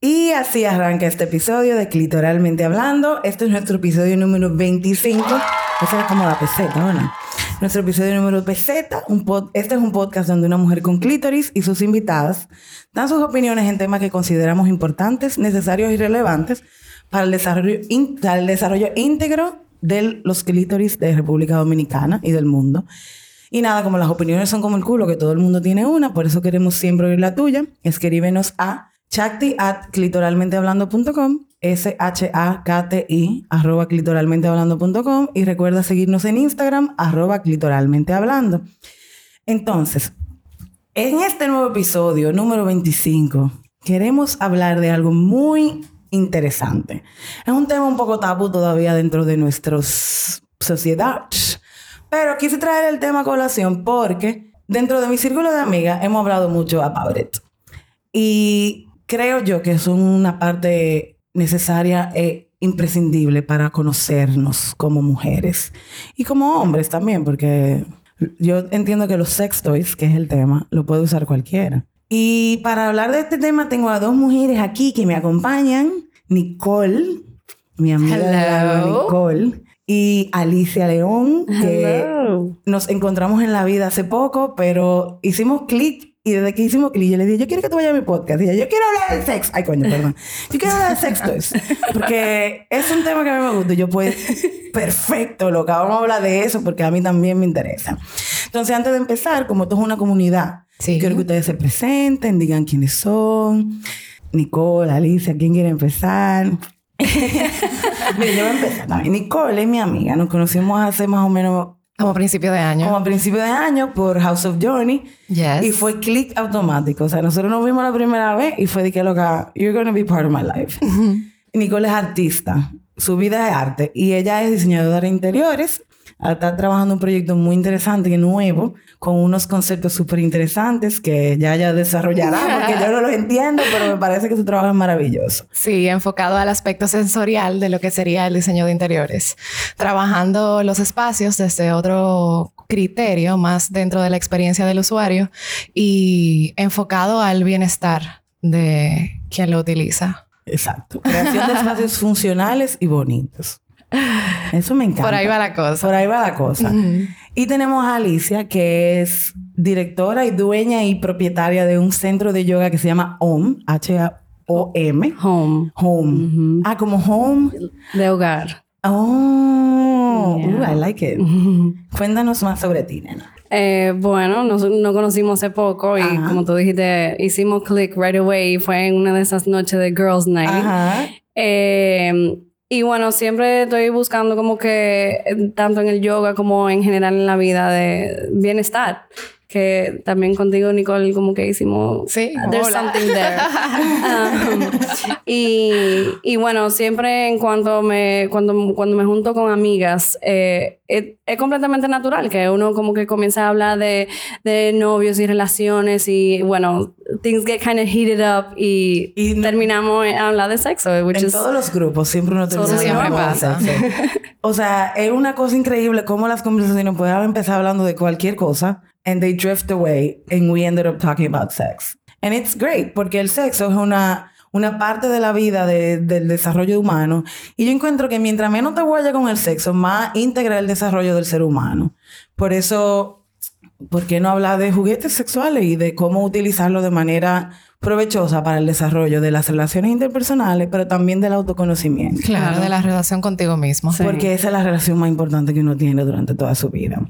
Y así arranca este episodio de Clitoralmente Hablando. Este es nuestro episodio número 25. Esa era como la peseta, ¿no? Nuestro episodio número peseta. Este es un podcast donde una mujer con clítoris y sus invitadas dan sus opiniones en temas que consideramos importantes, necesarios y relevantes para el desarrollo, para el desarrollo íntegro de los clítoris de República Dominicana y del mundo. Y nada, como las opiniones son como el culo, que todo el mundo tiene una, por eso queremos siempre oír la tuya, escríbenos a chakti at clitoralmentehablando.com, S-H-A-K-T-I, arroba clitoralmentehablando.com y recuerda seguirnos en Instagram, arroba clitoralmentehablando. Entonces, en este nuevo episodio, número 25, queremos hablar de algo muy interesante. Es un tema un poco tabú todavía dentro de nuestra sociedad, pero quise traer el tema a colación porque dentro de mi círculo de amigas hemos hablado mucho about it. Y creo yo que es una parte necesaria e imprescindible para conocernos como mujeres y como hombres también, porque yo entiendo que los sex toys, que es el tema, lo puede usar cualquiera. Y para hablar de este tema tengo a dos mujeres aquí que me acompañan, Nicole, mi amiga Nicole, y Alicia León, que nos encontramos en la vida hace poco, pero hicimos clic y desde que hicimos clic, yo le dije, yo quiero que tú vayas a mi podcast. Y ella, yo quiero hablar del sexo. Ay, coño, perdón. Yo quiero hablar del sexo. Porque es un tema que a mí me gusta. Y yo, pues, perfecto, loca. Vamos a hablar de eso porque a mí también me interesa. Entonces, antes de empezar, como esto es una comunidad, quiero que ustedes se presenten, digan quiénes son. Nicole, Alicia, ¿quién quiere empezar? Mira, yo voy a empezar también. Nicole es mi amiga. Nos conocimos hace más o menos como a principio de año. Como a principio de año por House of Journey. Yes. Y fue click automático. O sea, nosotros nos vimos la primera vez y fue de que loca, you're gonna be part of my life. Nicole es artista. Su vida es arte. Y ella es diseñadora de interiores. Está trabajando un proyecto muy interesante y nuevo, con unos conceptos súper interesantes que ya ya desarrollará, porque yo no los entiendo, pero me parece que su trabajo es maravilloso. Sí, enfocado al aspecto sensorial de lo que sería el diseño de interiores, trabajando los espacios desde otro criterio, más dentro de la experiencia del usuario y enfocado al bienestar de quien lo utiliza. Exacto. Creación de espacios funcionales y bonitos. Eso me encanta. Por ahí va la cosa. Por ahí va la cosa. Y tenemos a Alicia, que es directora y dueña y propietaria de un centro de yoga que se llama OM, H-A-O-M. Home. Home. Ah, como home. De hogar. Oh, I like it. Cuéntanos más sobre ti, nena. Eh, bueno, nos, conocimos hace poco y como tú dijiste, hicimos click right away y fue en una de esas noches de Girls Night. Ajá. Eh, y bueno, siempre estoy buscando como que, eh, tanto en el yoga como en general en la vida, de bienestar que también contigo, Nicole, como que hicimos... Sí, There's something there. Um, y, y, bueno, siempre en cuanto me, cuando, cuando me junto con amigas, eh, es, completamente natural que uno como que comienza a hablar de, de novios y relaciones y bueno, things get kind of heated up y, terminamos a hablar de sexo. en todos los grupos siempre uno termina siempre pasa. o sea, es una cosa increíble cómo las conversaciones pueden empezar hablando de cualquier cosa and they drift away and we ended up talking about sex. And it's great porque el sexo es una, una parte de la vida del desarrollo humano y yo encuentro que mientras menos te vaya con el sexo, más integra el desarrollo del ser humano. Por eso, ¿por qué no hablar de juguetes sexuales y de cómo utilizarlo de manera provechosa para el desarrollo de las relaciones interpersonales, pero también del autoconocimiento. Claro, de la relación contigo mismo. Porque esa es la relación más importante que uno tiene durante toda su vida.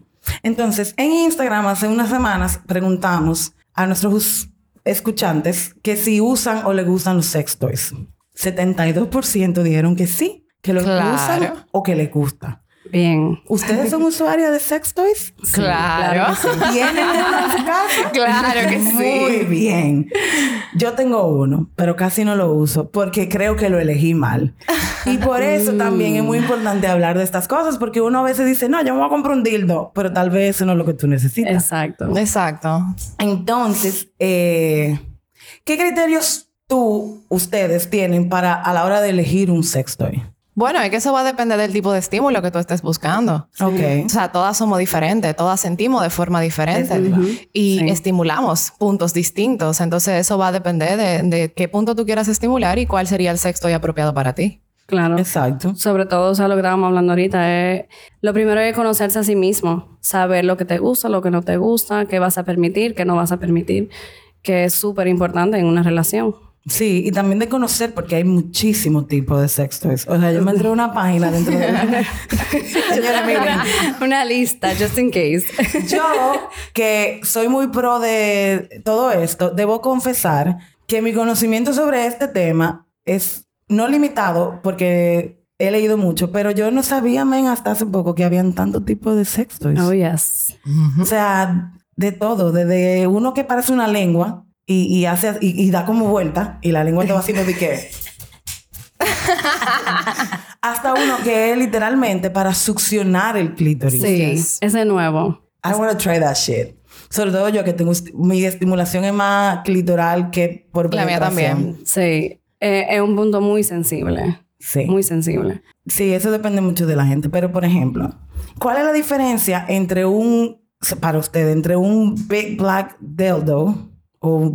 Entonces, en Instagram hace unas semanas preguntamos a nuestros escuchantes que si usan o le gustan los sex toys. 72% dijeron que sí, que los usan o que les gusta. Bien. ¿Ustedes son usuarios de sex toys? claro. ¿Tienen uno en su casa? Claro que sí. Muy bien. Yo tengo uno, pero casi no lo uso porque creo que lo elegí mal. Y por eso también es muy importante hablar de estas cosas porque uno a veces dice, no, yo me voy a comprar un dildo, pero tal vez eso no es lo que tú necesitas. Exacto. Exacto. Entonces, eh, ¿qué criterios tú, ustedes tienen para a la hora de elegir un sex toy? Bueno, es que eso va a depender del tipo de estímulo que tú estés buscando. Ok. O sea, todas somos diferentes, todas sentimos de forma diferente y estimulamos puntos distintos. Entonces, eso va a depender de, qué punto tú quieras estimular y cuál sería el sexto y apropiado para ti. Claro. Exacto. Sobre todo, o sea, lo que estábamos hablando ahorita es... Lo primero es conocerse a sí mismo. Saber lo que te gusta, lo que no te gusta, qué vas a permitir, qué no vas a permitir. Que es súper importante en una relación. Sí, y también de conocer, porque hay muchísimos tipos de sexto. O sea, yo me entré una página dentro de... Señora, miren. Una lista, just in case. yo, que soy muy pro de todo esto, debo confesar que mi conocimiento sobre este tema es no limitado, porque he leído mucho, pero yo no sabía, men, hasta hace poco que habían tantos tipos de sextos. Oh, yes. O sea, de todo, desde uno que parece una lengua y, hace y, da como vuelta y la lengua te va haciendo de qué. Hasta uno que es literalmente para succionar el clítoris. Sí, ese nuevo. I want to try that shit. Sobre todo yo que tengo mi estimulación es más clitoral que por La mía también. Sí, eh, es un punto muy sensible. Sí. Muy sensible. Sí, eso depende mucho de la gente. Pero, por ejemplo, ¿cuál es la diferencia entre un, para usted, entre un Big Black Dildo o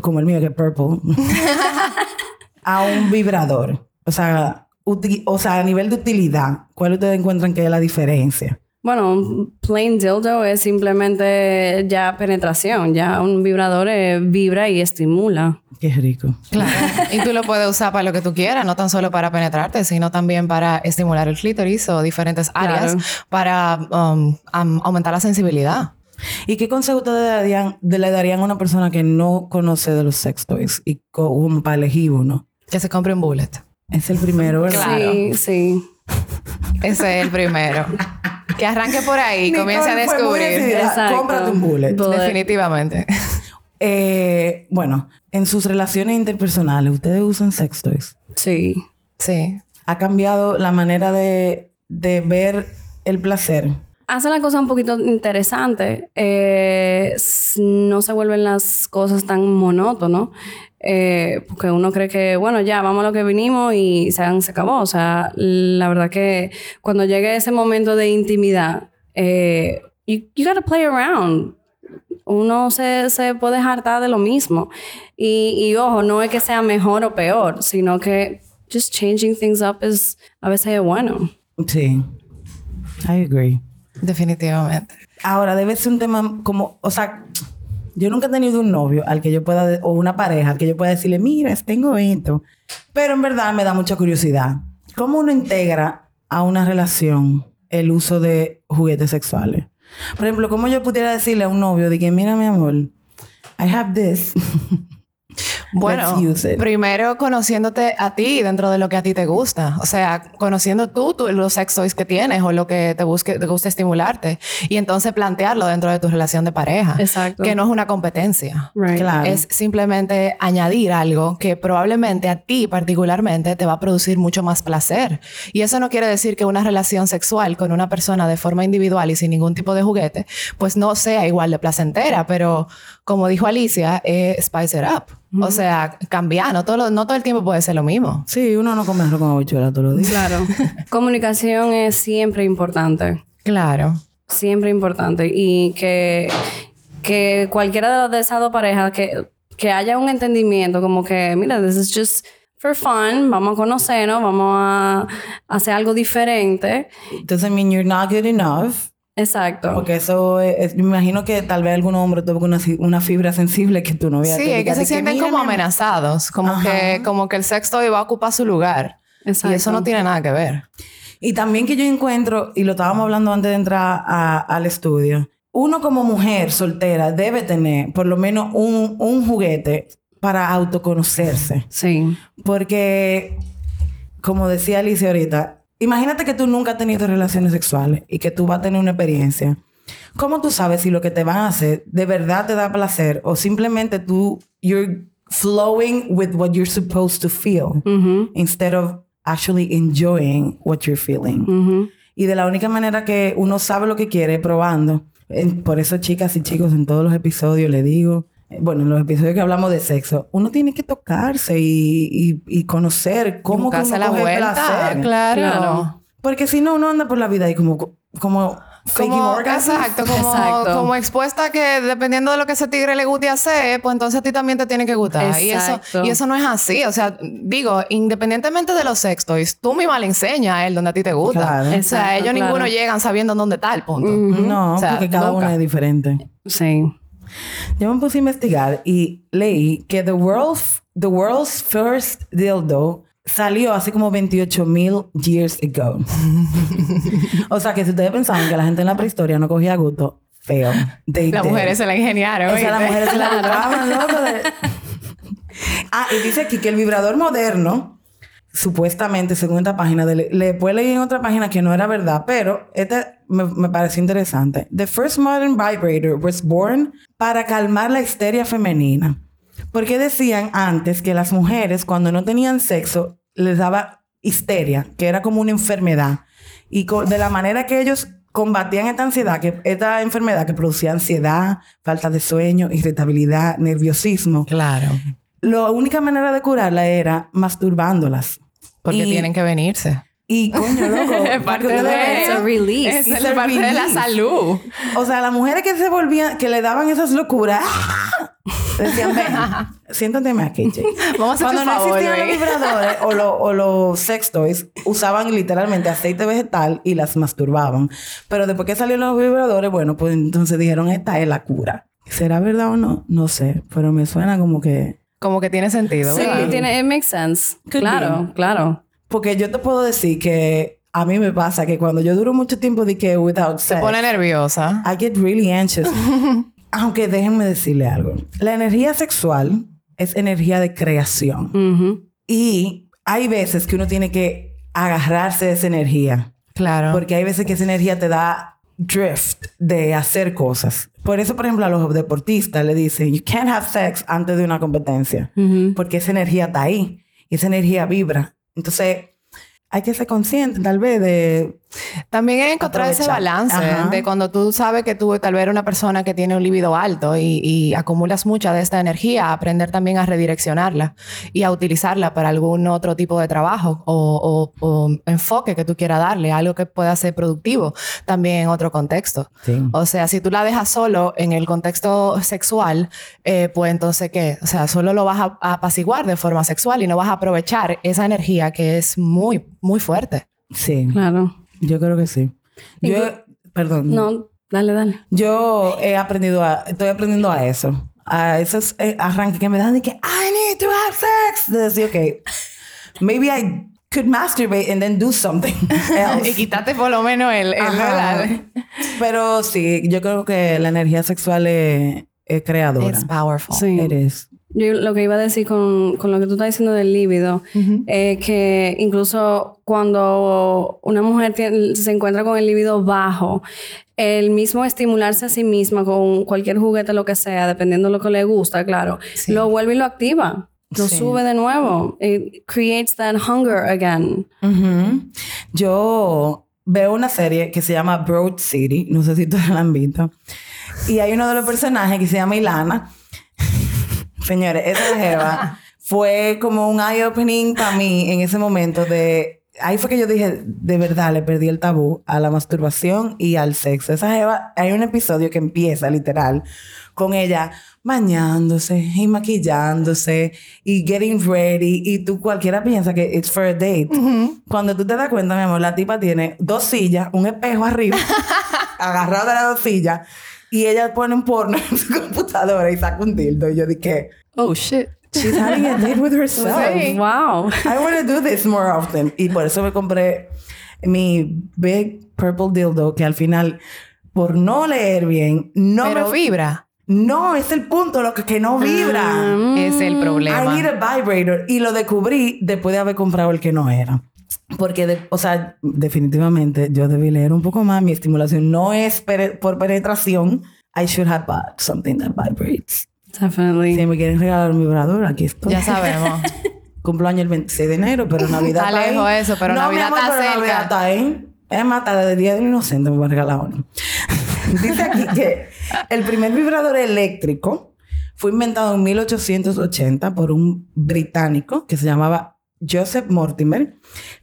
como el mío que es purple, a un vibrador. O sea, o sea, a nivel de utilidad, ¿cuál ustedes encuentran que es la diferencia? Bueno, un plain dildo es simplemente ya penetración. Ya un vibrador vibra y estimula. Qué rico. Claro. y tú lo puedes usar para lo que tú quieras, no tan solo para penetrarte, sino también para estimular el clítoris o diferentes áreas para um, aumentar la sensibilidad. ¿Y qué consejo ustedes le darían, le darían a una persona que no conoce de los sex toys y como para elegir uno? Que se compre un bullet. Es el primero, ¿verdad? Sí, sí. Ese es el primero. Que arranque por ahí, comience a descubrir. Cómprate un bullet. Definitivamente. Eh, bueno, en sus relaciones interpersonales, ¿ustedes usan sex toys? Sí. Sí. ¿Ha cambiado la manera de, de ver el placer? Hace la cosa un poquito interesante. Eh, no se vuelven las cosas tan monótonas. Eh, porque uno cree que, bueno, ya, vamos a lo que vinimos y se, se acabó. O sea, la verdad que cuando llegue ese momento de intimidad, eh, you, you gotta play around. Uno se, se puede hartar de lo mismo. Y, y ojo, no es que sea mejor o peor, sino que just changing things up es a veces es bueno. Sí. I agree. Definitivamente. Ahora, debe ser un tema como, o sea, yo nunca he tenido un novio al que yo pueda, o una pareja al que yo pueda decirle, mira, tengo esto. Pero en verdad me da mucha curiosidad. ¿Cómo uno integra a una relación el uso de juguetes sexuales? Por ejemplo, ¿cómo yo pudiera decirle a un novio de que, mira, mi amor, I have this. Bueno, primero conociéndote a ti dentro de lo que a ti te gusta. O sea, conociendo tú, los sex toys que tienes o lo que te, busque, te gusta estimularte. Y entonces plantearlo dentro de tu relación de pareja. Exacto. Que no es una competencia. Claro. Es simplemente añadir algo que probablemente a ti particularmente te va a producir mucho más placer. Y eso no quiere decir que una relación sexual con una persona de forma individual y sin ningún tipo de juguete, pues no sea igual de placentera. Pero como dijo Alicia, eh, spice it up. O sea, cambiar, no todo, no todo el tiempo puede ser lo mismo. Sí, uno no come arroz con habichuela todos los días. Claro. Comunicación es siempre importante. Claro. Siempre importante. Y que, que cualquiera de esas dos parejas que, que haya un entendimiento como que, mira, this is just for fun, vamos a conocernos, vamos a hacer algo diferente. Doesn't mean you're not good enough. Exacto. Porque eso es, me imagino que tal vez algún hombre tuvo una, una fibra sensible que tú no veas. Sí, es que se sienten como amenazados, como que, como que el sexto iba a ocupar su lugar. Exacto. Y eso no tiene nada que ver. Y también que yo encuentro, y lo estábamos hablando antes de entrar al estudio, uno como mujer soltera debe tener por lo menos un, un juguete para autoconocerse. Sí. Porque, como decía Alicia ahorita, Imagínate que tú nunca has tenido relaciones sexuales y que tú vas a tener una experiencia. ¿Cómo tú sabes si lo que te van a hacer de verdad te da placer o simplemente tú, you're flowing with what you're supposed to feel instead of actually enjoying what you're feeling? Y de la única manera que uno sabe lo que quiere probando. Por eso, chicas y chicos, en todos los episodios le digo, bueno, en los episodios que hablamos de sexo, uno tiene que tocarse y, y, conocer cómo que uno la coge vuelta, placer. Claro. Porque si no, uno anda por la vida y como, como como, exacto, como, expuesta a que dependiendo de lo que ese tigre le guste hacer, pues entonces a ti también te tiene que gustar. Y eso, y eso no es así. O sea, digo, independientemente de los sextoys, tú misma le enseñas a él donde a ti te gusta. o sea, ellos ninguno llegan sabiendo dónde está el punto. No, porque cada uno es diferente. Sí. Yo me puse a investigar y leí que the world's, the world's first dildo salió hace como 28 mil years ago. o sea que si ustedes pensaban que la gente en la prehistoria no cogía gusto, feo. Las mujeres se la ingeniaron. O sea, las mujeres se la buscaban, loco. Ah, y dice aquí que el vibrador moderno, supuestamente, según esta página, de, le puede leer en otra página que no era verdad, pero esta me, me pareció interesante. The first modern vibrator was born para calmar la histeria femenina. Porque decían antes que las mujeres cuando no tenían sexo les daba histeria, que era como una enfermedad. Y de la manera que ellos combatían esta ansiedad, que esta enfermedad que producía ansiedad, falta de sueño, irritabilidad, nerviosismo. Claro. La única manera de curarla era masturbándolas. Porque tienen que venirse. Y coño, loco. es parte de, release. Es, parte de la salud. O sea, las mujeres que se volvían, que le daban esas locuras, decían, ven, siéntate más aquí, Vamos a Cuando no existían los vibradores o, lo, o los sex toys, usaban literalmente aceite vegetal y las masturbaban. Pero después que salieron los vibradores, bueno, pues entonces dijeron, esta es la cura. ¿Será verdad o no? No sé, pero me suena como que... Como que tiene sentido. Sí, tiene, it makes sense. claro, claro. Porque yo te puedo decir que a mí me pasa que cuando yo duro mucho tiempo de que without sex... Te pone nerviosa. I get really anxious. Aunque déjenme decirle algo. La energía sexual es energía de creación. Y hay veces que uno tiene que agarrarse de esa energía. Claro. Porque hay veces que esa energía te da drift de hacer cosas. Por eso, por ejemplo, a los deportistas le dicen, you can't have sex antes de una competencia. Porque esa energía está ahí. Y esa energía vibra. Entonces, hay que ser consciente tal vez de también es encontrar ese balance de cuando tú sabes que tú tal vez eres una persona que tiene un libido alto y, acumulas mucha de esta energía, aprender también a redireccionarla y a utilizarla para algún otro tipo de trabajo o, enfoque que tú quieras darle, algo que pueda ser productivo también en otro contexto. O sea, si tú la dejas solo en el contexto sexual, eh, pues entonces ¿qué? O sea, solo lo vas a, a apaciguar de forma sexual y no vas a aprovechar esa energía que es muy, muy fuerte. Sí. Claro. Yo creo que sí. Yo, perdón. No, dale, dale. Yo he aprendido a, estoy aprendiendo a eso. A esos eh, arranques que me dan de que I need to have sex. De decir, ok, maybe I could masturbate and then do something else. y quítate por lo menos el, el Pero sí, yo creo que la energía sexual es, es creadora. It's powerful. Sí. It is. Yo lo que iba a decir con, con lo que tú estás diciendo del líbido es que incluso cuando una mujer se encuentra con el líbido bajo, el mismo estimularse a sí misma con cualquier juguete, lo que sea, dependiendo de lo que le gusta, claro, lo vuelve y lo activa. Lo sube de nuevo. It creates that hunger again. Yo veo una serie que se llama Broad City. No sé si todos la han visto. Y hay uno de los personajes que se llama Ilana Señores, esa jeva fue como un eye-opening para mí en ese momento de... Ahí fue que yo dije, de verdad, le perdí el tabú a la masturbación y al sexo. Esa jeva, hay un episodio que empieza literal con ella bañándose y maquillándose y getting ready y tú cualquiera piensa que it's for a date. Cuando tú te das cuenta, mi amor, la tipa tiene dos sillas, un espejo arriba, agarrado de las dos sillas y ella pone un porno en su computadora y saca un dildo. Y yo dije, oh shit. She's having a date with herself. Wow. I want to do this more often. Y por eso me compré mi Big Purple Dildo, que al final, por no leer bien, no Pero vibra. No, es el punto, lo que, que no vibra. es el problema. I need a vibrator. Y lo descubrí después de haber comprado el que no era. Porque, o sea, definitivamente yo debí leer un poco más. Mi estimulación no es por penetración. I should have bought something that vibrates. Definitely. Si me quieren regalar un vibrador, aquí estoy. Ya sabemos. Cumplo año el 26 de enero, pero Navidad está, está lejos eso, pero Navidad está cerca. Navidad está ahí. Es más, de Día del Inocente me voy a regalar uno. Dice aquí que el primer vibrador eléctrico Fue inventado en 1880 por un británico que se llamaba Joseph Mortimer.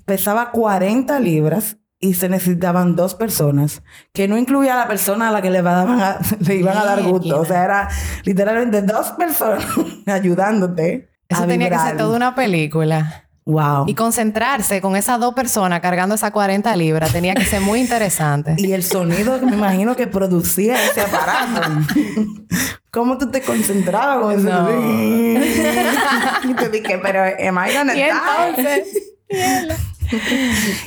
Pesaba 40 libras y se necesitaban dos personas, que no incluía a la persona a la que le, a, le iban a dar gusto. O sea, era literalmente dos personas ayudándote. Eso tenía que ser toda una película. Wow. Y concentrarse con esas dos personas cargando esas 40 libras tenía que ser muy interesante. y el sonido que me imagino que producía ese aparato. ¿Cómo tú te concentrabas con eso? No. y te dije, pero am I gonna ¿Y entonces?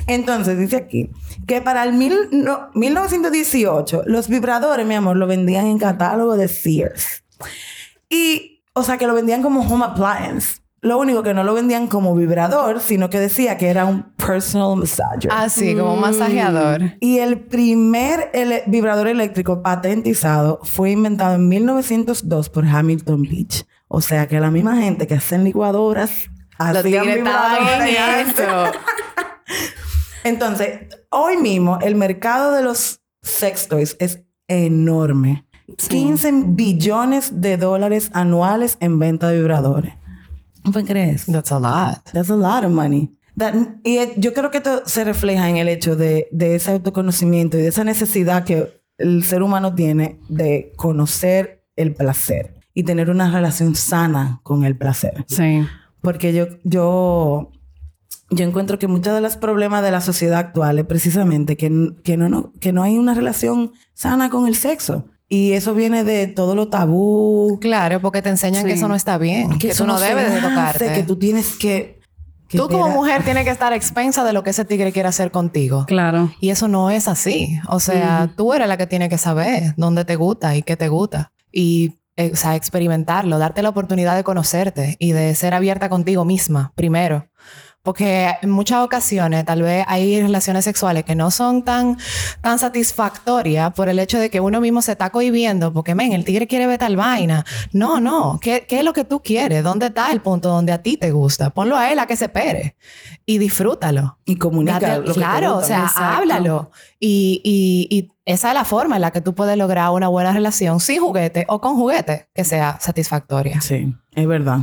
Entonces dice aquí que para el mil, 1918 los vibradores, mi amor, lo vendían en catálogo de Sears. Y, o sea, que lo vendían como home appliance. Lo único que no lo vendían como vibrador, sino que decía que era un personal massager. Ah, sí, como un masajeador. Y el primer vibrador eléctrico patentizado fue inventado en 1902 por Hamilton Beach. O sea que la misma gente que hacen licuadoras hacían vibradores. eso. Entonces, hoy mismo el mercado de los sex toys es enorme. 15 billones de dólares anuales en venta de vibradores. ¿Qué crees? That's a lot. That's a lot of money. y yo creo que esto se refleja en el hecho de, de ese autoconocimiento y de esa necesidad que el ser humano tiene de conocer el placer y tener una relación sana con el placer. Sí. Porque yo, yo, yo encuentro que muchos de los problemas de la sociedad actual es precisamente que, que, no, no, que no hay una relación sana con el sexo. Y eso viene de todo lo tabú. Claro, porque te enseñan que eso no está bien, que, eso no, debe de tocarte. Que tú tienes que... tú como mujer tienes que estar expensa de lo que ese tigre quiere hacer contigo. Claro. Y eso no es así. O sea, tú eres la que tiene que saber dónde te gusta y qué te gusta. Y, eh, o sea, experimentarlo, darte la oportunidad de conocerte y de ser abierta contigo misma primero. Porque en muchas ocasiones tal vez hay relaciones sexuales que no son tan, tan satisfactorias por el hecho de que uno mismo se está cohibiendo porque, men, el tigre quiere ver tal vaina. No, no. ¿Qué, ¿Qué, es lo que tú quieres? ¿Dónde está el punto donde a ti te gusta? Ponlo a él a que se pere y disfrútalo. Y comunícalo. Claro, o sea, háblalo. Y, y, y esa es la forma en la que tú puedes lograr una buena relación sin juguete o con juguete que sea satisfactoria. Sí, es verdad.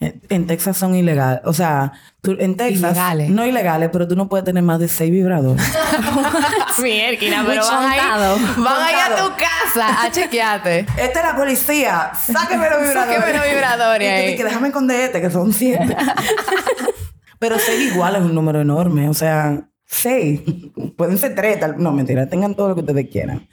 En Texas son ilegales. O sea, tú, en Texas. Ilegales. No ilegales, pero tú no puedes tener más de seis vibradores. Mierda, pero van a, ir, van a ir a tu casa a chequearte. Esta es la policía. Sáqueme los vibradores. Sáqueme los vibradores. Y que déjame esconder este, que son siete. pero seis igual es un número enorme. O sea, seis. Pueden ser tres. No, mentira. Tengan todo lo que ustedes quieran.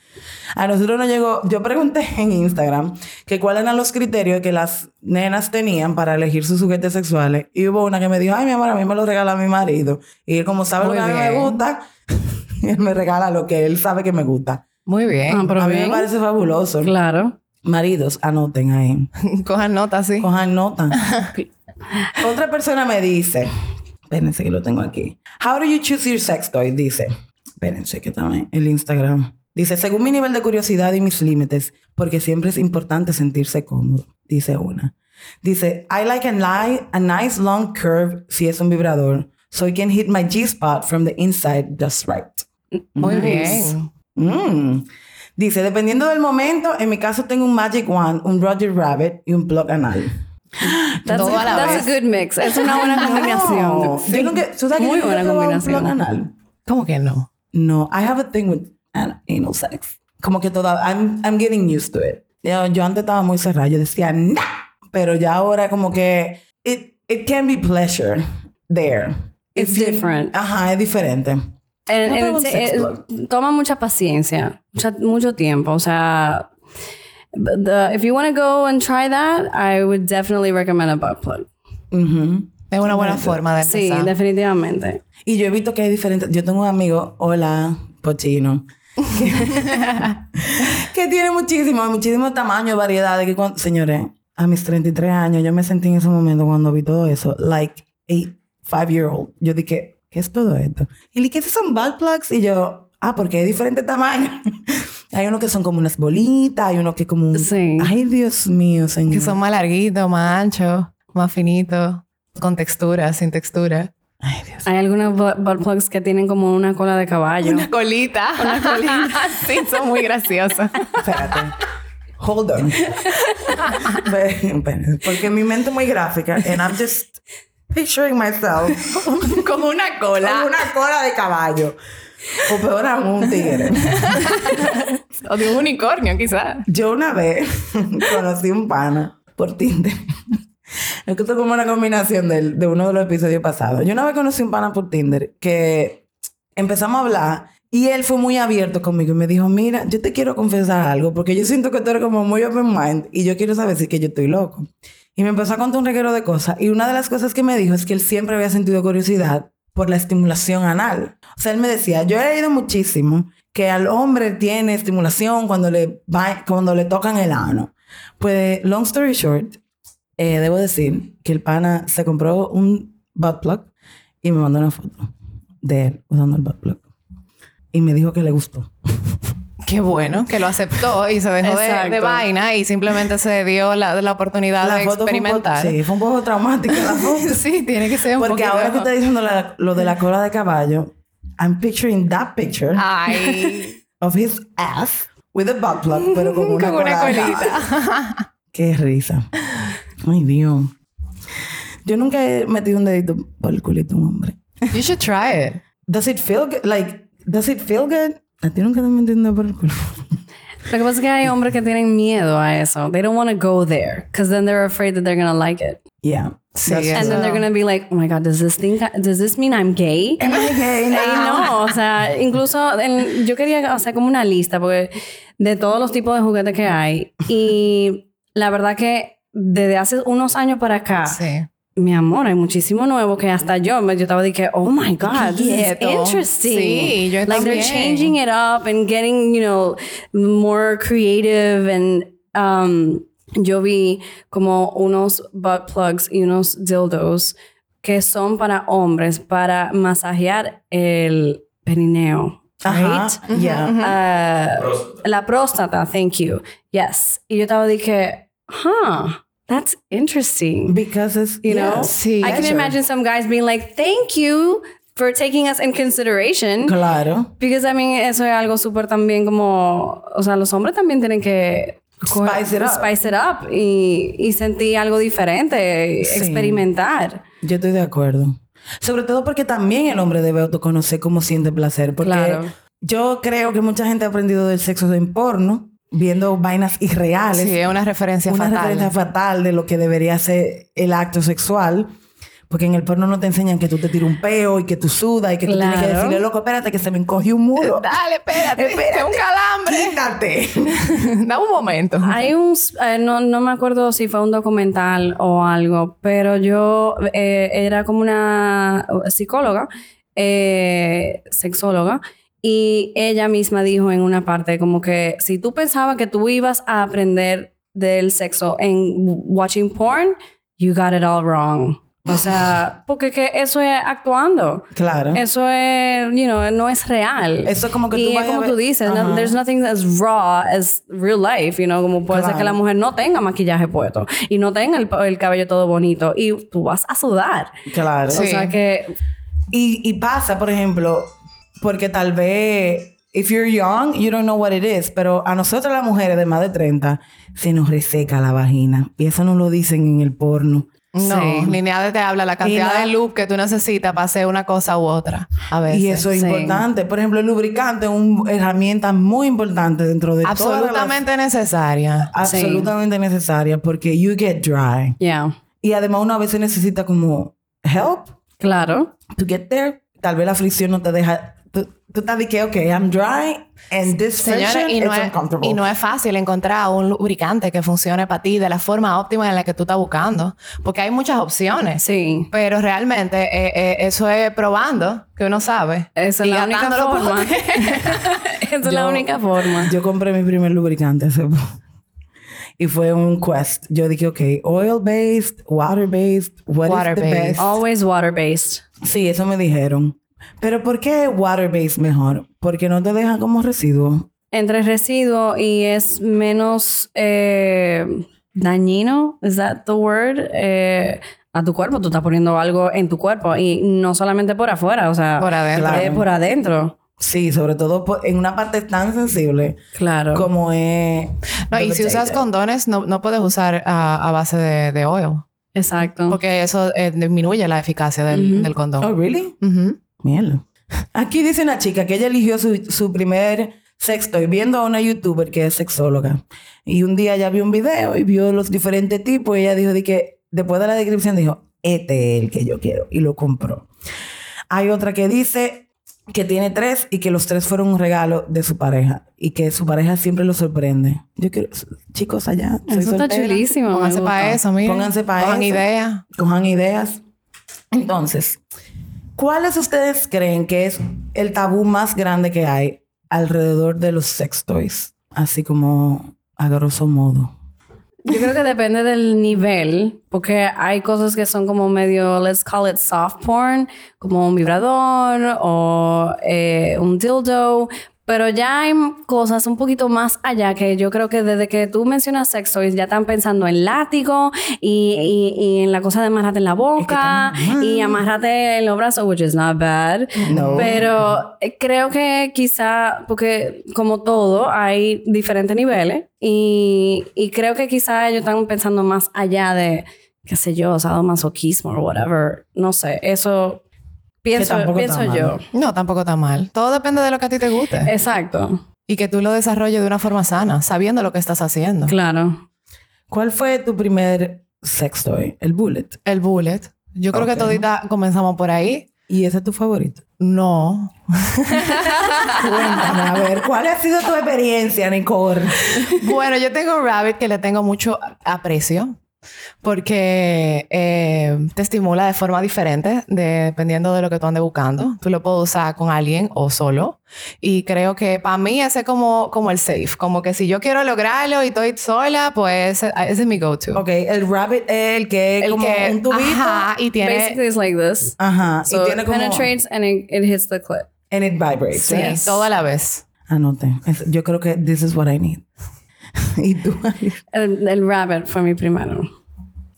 A nosotros nos llegó, yo pregunté en Instagram que cuáles eran los criterios que las nenas tenían para elegir sus juguetes sexuales. Y hubo una que me dijo, ay, mi amor, a mí me lo regala mi marido. Y él, como sabe lo que a mí me gusta, él me regala lo que él sabe que me gusta. Muy bien. Ah, a mí me parece fabuloso. Claro. Maridos, anoten ahí. Cojan nota, sí. Cojan nota. Otra persona me dice, espérense que lo tengo aquí. How do you choose your sex toy? Dice, espérense que también el Instagram. Dice, según mi nivel de curiosidad y mis límites, porque siempre es importante sentirse cómodo, dice una. Dice, I like a, a nice long curve si es un vibrador, so I can hit my G-spot from the inside just right. Muy bien. Mm. Dice, dependiendo del momento, en mi caso tengo un Magic Wand, un Roger Rabbit y un plug anal. That's, a, that's a, good mix. Es una buena combinación. Muy buena combinación. anal? ¿Cómo que no? No, I have a thing with anal sex. Como que toda, I'm, I'm getting used to it. Yo, yo antes estaba muy cerrada, yo decía, nah, pero ya ahora como que it, it can be pleasure there. It's different. Ajá, es diferente. And, and it, toma mucha paciencia, mucha, mucho tiempo. O sea, the, if you want to go and try that, I would definitely recommend a butt plug. Es una buena forma de empezar. Sí, definitivamente. Y yo he visto que hay diferentes... Yo tengo un amigo, hola, Pochino, que tiene muchísimo, muchísimo tamaño, variedad. De que señores, a mis 33 años, yo me sentí en ese momento cuando vi todo eso, like a five-year-old. Yo dije, ¿qué es todo esto? Y le dije, ¿qué son ball plugs? Y yo, ah, porque hay diferentes tamaños. hay unos que son como unas bolitas, hay unos que como Sí. Ay, Dios mío, señor. Que son más larguitos, más anchos, más finitos, con textura, sin textura. Ay, Dios. Hay algunos butt plugs que tienen como una cola de caballo. Una colita. Una colita. sí, son muy graciosos. Espérate. hold on. Porque mi mente es muy gráfica and I'm just picturing myself como una cola. Como una cola de caballo. O peor aún, un tigre. o de un unicornio, quizás. Yo una vez conocí un pana por Tinder. Es que esto es como una combinación de, de uno de los episodios pasados. Yo una vez conocí un pana por Tinder que empezamos a hablar y él fue muy abierto conmigo y me dijo, mira, yo te quiero confesar algo porque yo siento que tú eres como muy open mind y yo quiero saber si que yo estoy loco. Y me empezó a contar un reguero de cosas y una de las cosas que me dijo es que él siempre había sentido curiosidad por la estimulación anal. O sea, él me decía, yo he leído muchísimo que al hombre tiene estimulación cuando le, va, cuando le tocan el ano. Pues, long story short, eh, debo decir que el pana se compró un butt plug y me mandó una foto de él usando el butt plug. Y me dijo que le gustó. Qué bueno, que lo aceptó y se dejó de, vaina y simplemente se dio la, la oportunidad de experimentar. sí, fue un poco traumática la foto. sí, tiene que ser un Porque ahora que está diciendo lo de la cola de caballo, I'm picturing that picture of his ass with a butt plug, pero con una, con una colita. Qué risa. Ay, Dios. Yo nunca he metido un dedito por el culito de un hombre. You should try it. Does it feel good? Like, does it feel good? A ti nunca te he metido por el culo. Lo que pasa es que hay hombres que tienen miedo a eso. They don't want to go there because then they're afraid that they're going to like it. Yeah. Sí, and then they're going to be like, oh my God, does this, thing, does this mean I'm gay? Am I gay no, o sea, incluso yo quería hacer como una lista porque de todos los tipos de juguetes que hay. Y la verdad que desde hace unos años para acá, sí. Mi amor, hay muchísimo nuevo que hasta yo, yo estaba de que, oh my God, this is interesting. Sí, yo like they're changing it up and getting, you know, more creative and um, yo vi como unos butt plugs y unos dildos que son para hombres para masajear el perineo. Right? Yeah. Uh, la próstata, thank you. Yes. Y yo estaba dije, huh, that's interesting. Because it's, you know, sí, I can imagine some guys being like, thank you for taking us in consideration. Claro. Because, I mean, eso es algo súper también como, o sea, los hombres también tienen que Spice it up. Spice it up y, y sentir algo diferente, experimentar. Yo estoy de acuerdo. Sobre todo porque también el hombre debe autoconocer cómo siente placer. Porque claro. yo creo que mucha gente ha aprendido del sexo en porno, viendo vainas irreales. Sí, es una referencia una fatal. Una referencia fatal de lo que debería ser el acto sexual. Porque en el porno no te enseñan que tú te tiras un peo y que tú sudas y que tú tienes que decirle, loco, espérate que se me encogió un muro. Dale, espérate. espérate. un calambre. Quítate. da un momento. Hay un, eh, no, no me acuerdo si fue un documental o algo, pero yo eh, era como una psicóloga, eh, sexóloga, y ella misma dijo en una parte como que si tú pensabas que tú ibas a aprender del sexo en watching porn, you got it all wrong. O sea, porque que eso es actuando. Claro. Eso es, you know, no es real. Eso es como que tú y es como tú dices, no, there's nothing as raw as real life, you know, como puede claro. ser que la mujer no tenga maquillaje puesto y no tenga el, el, cabello todo bonito y tú vas a sudar. Claro. Sí. O sea que... Y, y pasa, por ejemplo, porque tal vez if you're young, you don't know what it is. Pero a nosotros las mujeres de más de 30 se nos reseca la vagina. Y eso no lo dicen en el porno. No, sí. ni nadie te habla la cantidad la... de luz que tú necesitas para hacer una cosa u otra. A veces. Y eso es Sí. importante. Por ejemplo, el lubricante es una herramienta muy importante dentro de todas las- Absolutamente necesaria. absolutamente necesaria porque you get dry. Yeah. Y además uno a veces necesita como help Claro. to get there. Tal vez la fricción no te deja... Tú, estás de que, ok, I'm dry and this friction y no, is es, uncomfortable. y no es fácil encontrar un lubricante que funcione para ti de la forma óptima en la que tú estás buscando. Porque hay muchas opciones. Sí. Pero realmente eh, eh, eso es probando, que uno sabe. Esa es la única forma. Esa es la Yo- única forma. Yo compré mi primer lubricante hace poco. Y fue un quest. Yo dije, ok, oil-based, water-based, what is the Water-based. best? Always water-based. Sí, eso me dijeron. Pero ¿por qué water-based mejor? Porque no te dejan como residuo. Entre residuo y es menos eh, dañino, is that the word? Eh, a tu cuerpo. Tú estás poniendo algo en tu cuerpo y no solamente por afuera, o sea, Por adentro. eh, por adentro. Sí, sobre todo en una parte tan sensible. Claro. Como es. No, y si usas condones, no, no puedes usar a, base de, de oil. Exacto. Porque eso eh, disminuye la eficacia del, del condón. Oh, really? Mierda. Aquí dice una chica que ella eligió su, su primer sexto y viendo a una youtuber que es sexóloga. Y un día ya vio un video y vio los diferentes tipos y ella dijo de que después de la descripción dijo, este es el que yo quiero y lo compró. Hay otra que dice que tiene tres y que los tres fueron un regalo de su pareja y que su pareja siempre lo sorprende. Yo quiero, chicos, allá. Eso está chulísimo. Pónganse para eso, mira. Pónganse para eso. Cojan ideas. Cojan ideas. Entonces, ¿cuáles ustedes creen que es el tabú más grande que hay alrededor de los sex toys? Así como a grosso modo. Yo creo que depende del nivel, porque hay cosas que son como medio, let's call it soft porn, como un vibrador o eh, un dildo, pero ya hay cosas un poquito más allá que yo creo que desde que tú mencionas sexo ya están pensando en látigo y, y, en la cosa de amarrarte en la boca y amarrarte en los brazos, which is not bad. Pero eh, creo que quizá, porque como todo, hay diferentes niveles y, y creo que quizá ellos están pensando más allá de, qué sé yo, sadomasoquismo o whatever. No sé, eso Pienso, pienso yo. No, tampoco está mal. Todo depende de lo que a ti te guste. Exacto. Y que tú lo desarrolles de una forma sana, sabiendo lo que estás haciendo. Claro. ¿Cuál fue tu primer sex toy? ¿El bullet? El bullet. Yo creo que todita comenzamos por ahí. ¿Y ese es tu favorito? No. Cuéntame, a ver, ¿cuál ha sido tu experiencia, Nicole? bueno, yo tengo un rabbit que le tengo mucho aprecio porque eh, te estimula de forma diferente dependiendo de lo que tú andes buscando. Tú lo puedes usar con alguien o solo. Y creo que para mí ese es como, como el safe. Como que si yo quiero lograrlo y estoy sola, pues ese, es mi go-to. Ok, el rabbit es el que es como un tubito. Ajá, y tiene... Basically it's like this. Ajá. y tiene como... penetrates and it, hits the clip. And it vibrates. Sí, todo a la vez. Anote. Yo creo que this is what I need. ¿Y tú? El, el rabbit fue mi primero.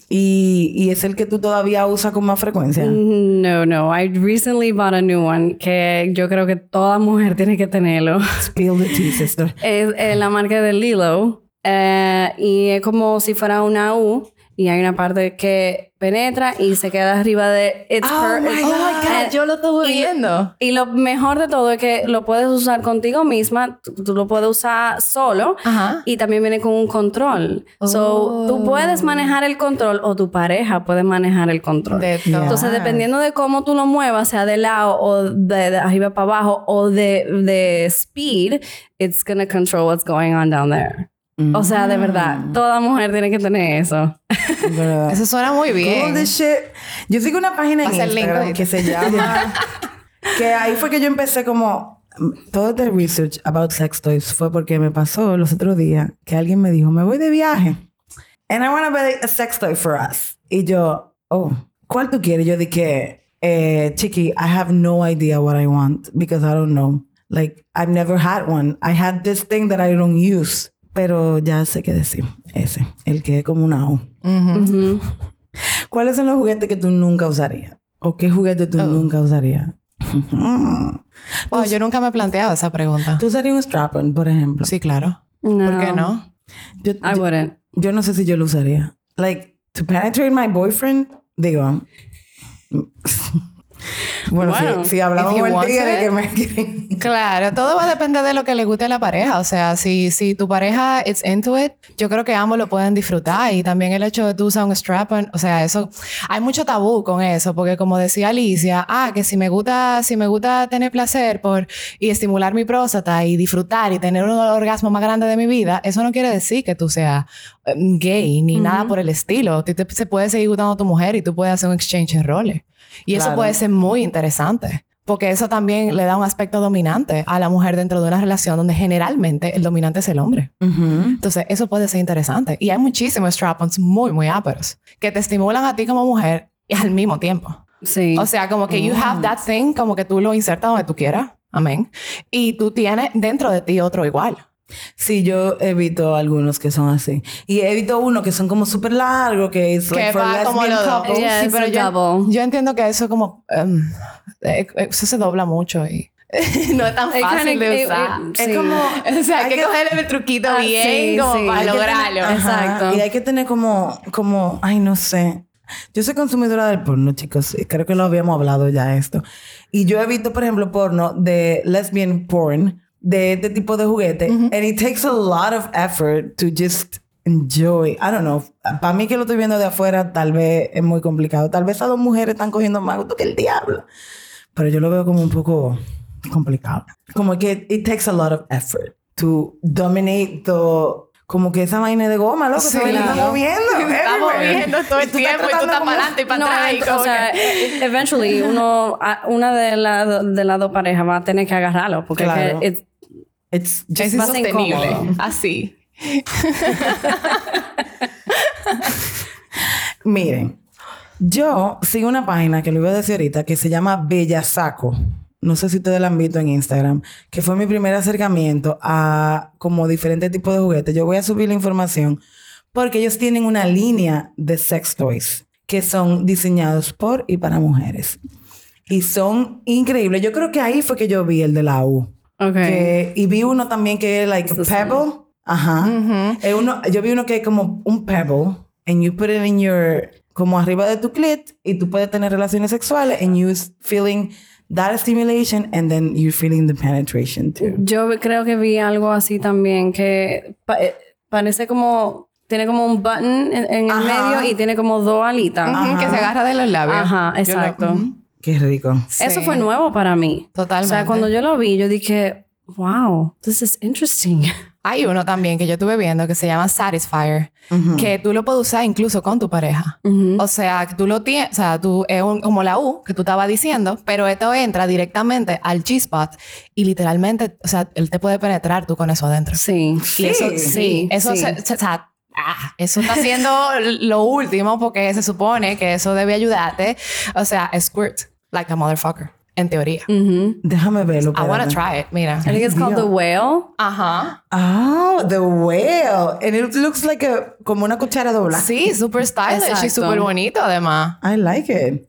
Y, y, es el que tú todavía usas con más frecuencia. No, no. I recently bought a new one que yo creo que toda mujer tiene que tenerlo. Spill the tea, sister. Es, la marca de Lilo. Eh, y es como si fuera una U y hay una parte que penetra y se queda arriba de It's oh, my God. yo lo estoy viendo. Y lo mejor de todo es que lo puedes usar contigo misma, tú, lo puedes usar solo y también viene con un control. So, tú oh. puedes manejar el control o tu pareja puede manejar el control. Entonces, dependiendo de cómo tú lo muevas, sea de lado o de, arriba para abajo o de, de speed, it's gonna control what's going on down there. O sea, de verdad, mm. toda mujer tiene que tener eso. Eso suena muy bien. Yo sigo una página en Instagram que se llama... que ahí fue que yo empecé como... Todo este research about sex toys fue porque me pasó los otros días que alguien me dijo, me voy de viaje. And I want to buy a sex toy for us. Y yo, oh, ¿cuál tú quieres? Yo dije, eh, Chiqui, I have no idea what I want because I don't know. Like, I've never had one. I had this thing that I don't use. Pero ya sé qué decir. Ese. El que es como una O. ¿Cuáles son los juguetes que tú nunca usarías? ¿O qué juguete tú oh. nunca usarías? yo nunca me he planteado esa pregunta. ¿Tú usarías un strap-on, por ejemplo? Sí, claro. ¿Por qué no? Yo, I wouldn't. Yo no sé si yo lo usaría. Like, to penetrate my boyfriend, digo... Bueno, si, hablamos el día de que me Claro, todo va a depender de lo que le guste a la pareja. O sea, si, si tu pareja is into it, yo creo que ambos lo pueden disfrutar. Y también el hecho de tú usar un strap o sea, eso, hay mucho tabú con eso, porque como decía Alicia, ah, que si me gusta, si me gusta tener placer por y estimular mi próstata y disfrutar y tener un orgasmo más grande de mi vida, eso no quiere decir que tú seas em, gay ni nada por el estilo. Te, se puede seguir gustando a tu mujer y tú puedes hacer un exchange en roles. Y eso puede ser muy interesante, porque eso también le da un aspecto dominante a la mujer dentro de una relación donde generalmente el dominante es el hombre. Entonces, eso puede ser interesante. Y hay muchísimos strap-ons muy, muy áperos que te estimulan a ti como mujer y al mismo tiempo. Sí. O sea, como que you have that thing, como que tú lo insertas donde tú quieras. Amén. Y tú tienes dentro de ti otro igual. Sí, yo evito algunos que son así. Y evito uno que son como súper largos, que es like, como sí, pero yo, yo, entiendo que eso como... Um, eso se dobla mucho y... no es tan fácil de usar. es como... O sea, hay que, cogerle el truquito ah, bien como para lograrlo. Exacto. Y hay que tener como... Como... Ay, no sé. Yo soy consumidora del porno, chicos. Creo que lo habíamos hablado ya esto. Y yo he visto, por ejemplo, porno de lesbian porn de este tipo de juguete. And it takes a lot of effort to just enjoy. I don't know. Para mí que lo estoy viendo de afuera, tal vez es muy complicado. Tal vez a dos mujeres están cogiendo más gusto que el diablo. Pero yo lo veo como un poco complicado. Como que it takes a lot of effort to dominate the como que esa vaina de goma, loco, se está moviendo. Está moviendo todo el tiempo y tú estás para adelante y para atrás. o sea, e-, eventually uno, una de las de las dos parejas va a tener que agarrarlo porque es, it's just es insostenible. Así. Miren, yo sigo una página que lo iba a decir ahorita que se llama Bellasaco no sé si ustedes la han visto en Instagram, que fue mi primer acercamiento a como diferentes tipos de juguetes. Yo voy a subir la información porque ellos tienen una línea de sex toys que son diseñados por y para mujeres. Y son increíbles. Yo creo que ahí fue que yo vi el de la U. Okay. y vi uno también que es like pebble. Ajá. uno, yo vi uno que es como un pebble and you put it in your como arriba de tu clit y tú puedes tener relaciones sexuales and you feeling that stimulation and then you're feeling the penetration too. Yo creo que vi algo así también que eh, parece como tiene como un button en, el medio y tiene como dos alitas que se agarra de los labios. Ajá, exacto. Qué rico. Eso fue nuevo para mí. Totalmente. O sea, cuando yo lo vi, yo dije, wow, this is interesting. Hay uno también que yo estuve viendo que se llama Satisfier, que tú lo puedes usar incluso con tu pareja. O sea, tú lo tienes, o sea, tú es como la U que tú estabas diciendo, pero esto entra directamente al G-spot y literalmente, o sea, él te puede penetrar tú con eso adentro. Sí. sí. Eso, sí. Eso, o sea, Ah, eso está haciendo lo último porque se supone que eso debe ayudarte. O sea, squirt like a motherfucker. En teoría. Déjame verlo. I want to try it. Mira. I think it's called the whale. Ajá. Oh, the whale. And it looks like a, como una cuchara dobla. Sí, super stylish y súper bonito además. I like it.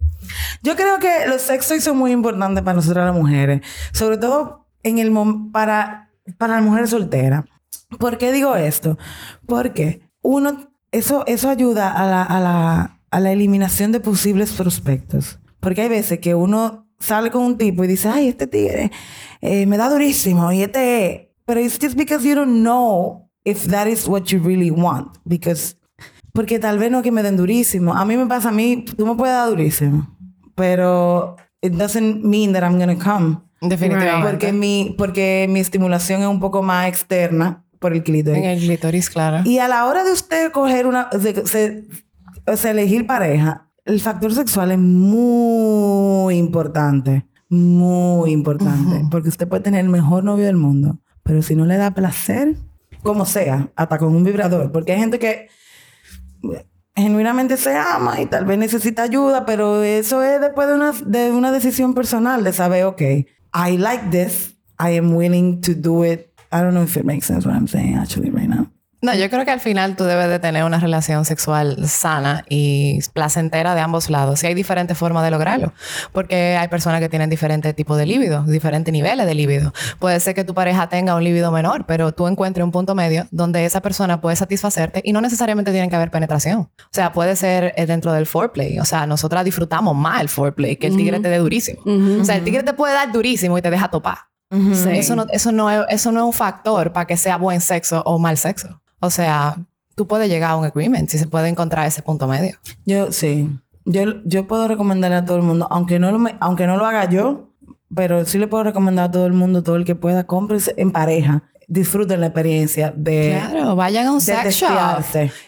Yo creo que los sexos son muy importantes para nosotras las mujeres. Sobre todo en el para, para las mujeres solteras. ¿Por qué digo esto? Porque uno, eso, eso ayuda a la, a, la, a la eliminación de posibles prospectos. Porque hay veces que uno sale con un tipo y dice, ay, este tigre eh, me da durísimo y este... Pero it's just because you don't know if that is what you really want. Because... Porque tal vez no que me den durísimo. A mí me pasa a mí, tú me puedes dar durísimo. Pero it doesn't mean that I'm going to come. Definitivamente. Porque mi, porque mi estimulación es un poco más externa por el clítoris. En el clítoris, claro. Y a la hora de usted coger una... o sea, elegir pareja, el factor sexual es muy importante. Muy importante. Porque usted puede tener el mejor novio del mundo. Pero si no le da placer, como sea, hasta con un vibrador. Porque hay gente que genuinamente se ama y tal vez necesita ayuda, pero eso es después de una, de una decisión personal de saber, ok, I like this, I am willing to do it. I don't know if it makes sense what I'm saying actually right now. No, yo creo que al final tú debes de tener una relación sexual sana y placentera de ambos lados. Y hay diferentes formas de lograrlo. Porque hay personas que tienen diferentes tipos de líbido, diferentes niveles de líbido. Puede ser que tu pareja tenga un líbido menor, pero tú encuentres un punto medio donde esa persona puede satisfacerte y no necesariamente tiene que haber penetración. O sea, puede ser eh, dentro del foreplay. O sea, nosotras disfrutamos más el foreplay que el tigre te dé durísimo. O sea, el tigre te puede dar durísimo y te deja topar. eso, no, eso, no es, eso no es un factor para que sea buen sexo o mal sexo. O sea, tú puedes llegar a un agreement si se puede encontrar ese punto medio. Yo sí. Yo, yo puedo recomendarle a todo el mundo, aunque no, lo, aunque no lo haga yo, pero sí le puedo recomendar a todo el mundo, todo el que pueda, cómprese en pareja. Disfruten la experiencia de. Claro, vayan a un sex shop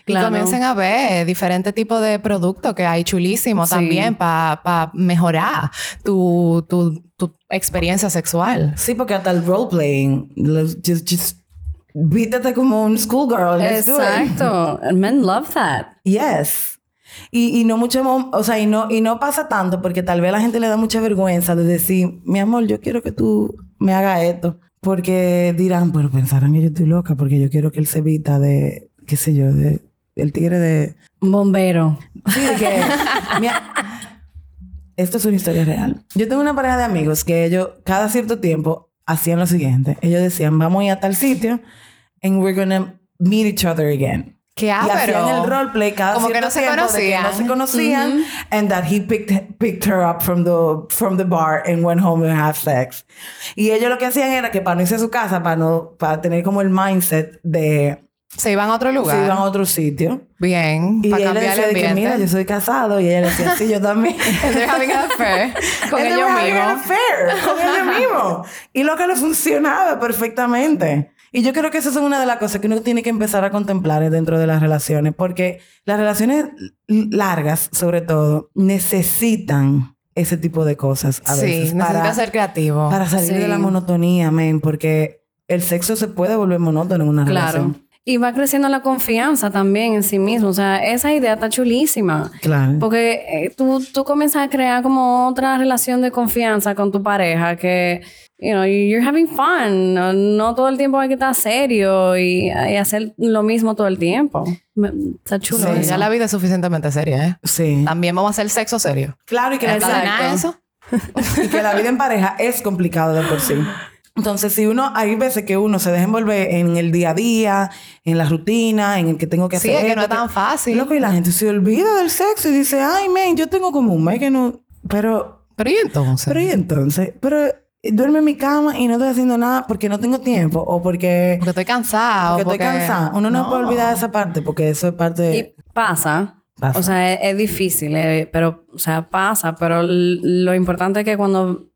y comiencen a ver diferentes tipos de productos que hay chulísimos también para mejorar tu, tu, tu, experiencia sexual. Sí, porque hasta el role playing, just, just vístete como un schoolgirl. Exacto. Men love that. Yes. Y, y, no mucho, o sea, y no, y no pasa tanto porque tal vez a la gente le da mucha vergüenza de decir, mi amor, yo quiero que tú me hagas esto. Porque dirán, pero pensarán que yo estoy loca porque yo quiero que él se vista de, qué sé yo, de, el tigre de... Bombero. Sí, de que... esto es una historia real. Yo tengo una pareja de amigos que ellos cada cierto tiempo hacían lo siguiente. Ellos decían, vamos a ir a tal sitio and we're gonna meet each other again. Qué y hacían el roleplay cada como que no se conocían. no se conocían and that he picked, picked her up from the, from the bar and went home and had sex. Y ellos lo que hacían era que para no irse a su casa, para no para tener como el mindset de Se iban a otro lugar. se iban a otro sitio. Bien. Y para él le cambiar el decía de que, ambiente. mira, yo soy casado. Y ella le decía, sí, yo también. They're having an affair con And they ellos were having an mismos. affair con ellos mismos. Y lo que le funcionaba perfectamente. Y yo creo que esa es una de las cosas que uno tiene que empezar a contemplar dentro de las relaciones. Porque las relaciones largas, sobre todo, necesitan ese tipo de cosas a Sí, veces. necesita ser creativo. para salir de la monotonía, men. Porque el sexo se puede volver monótono en una Claro. relación. Y va creciendo la confianza también en sí mismo. O sea, esa idea está chulísima. Claro. Porque eh, tú, tú comienzas a crear como otra relación de confianza con tu pareja que, you know, you're having fun. No, no todo el tiempo hay que estar serio y, y hacer lo mismo todo el tiempo. Me- está chulo Sí, eso. ya la vida es suficientemente seria, ¿eh? Sí. También vamos a hacer sexo serio. Claro, y que, la, ¿Está de Exacto. nada eso? y que la vida en pareja es complicado de por sí. Entonces, si uno, hay veces que uno se deja envolver en el día a día, en la rutina, en el que tengo que Sí, hacer. es que no es tan fácil. Loco, y la gente se olvida del sexo y dice, ay, men, yo tengo como un mes que no. Pero, Pero ¿y entonces? pero, ¿y entonces? Pero duerme en mi cama y no estoy haciendo nada porque no tengo tiempo o porque, Porque estoy cansado. porque estoy cansada. Uno no, puede olvidar esa parte porque eso es parte de. Y pasa. Pasa. O sea, es, es difícil, eh, pero, o sea, pasa, pero lo importante es que cuando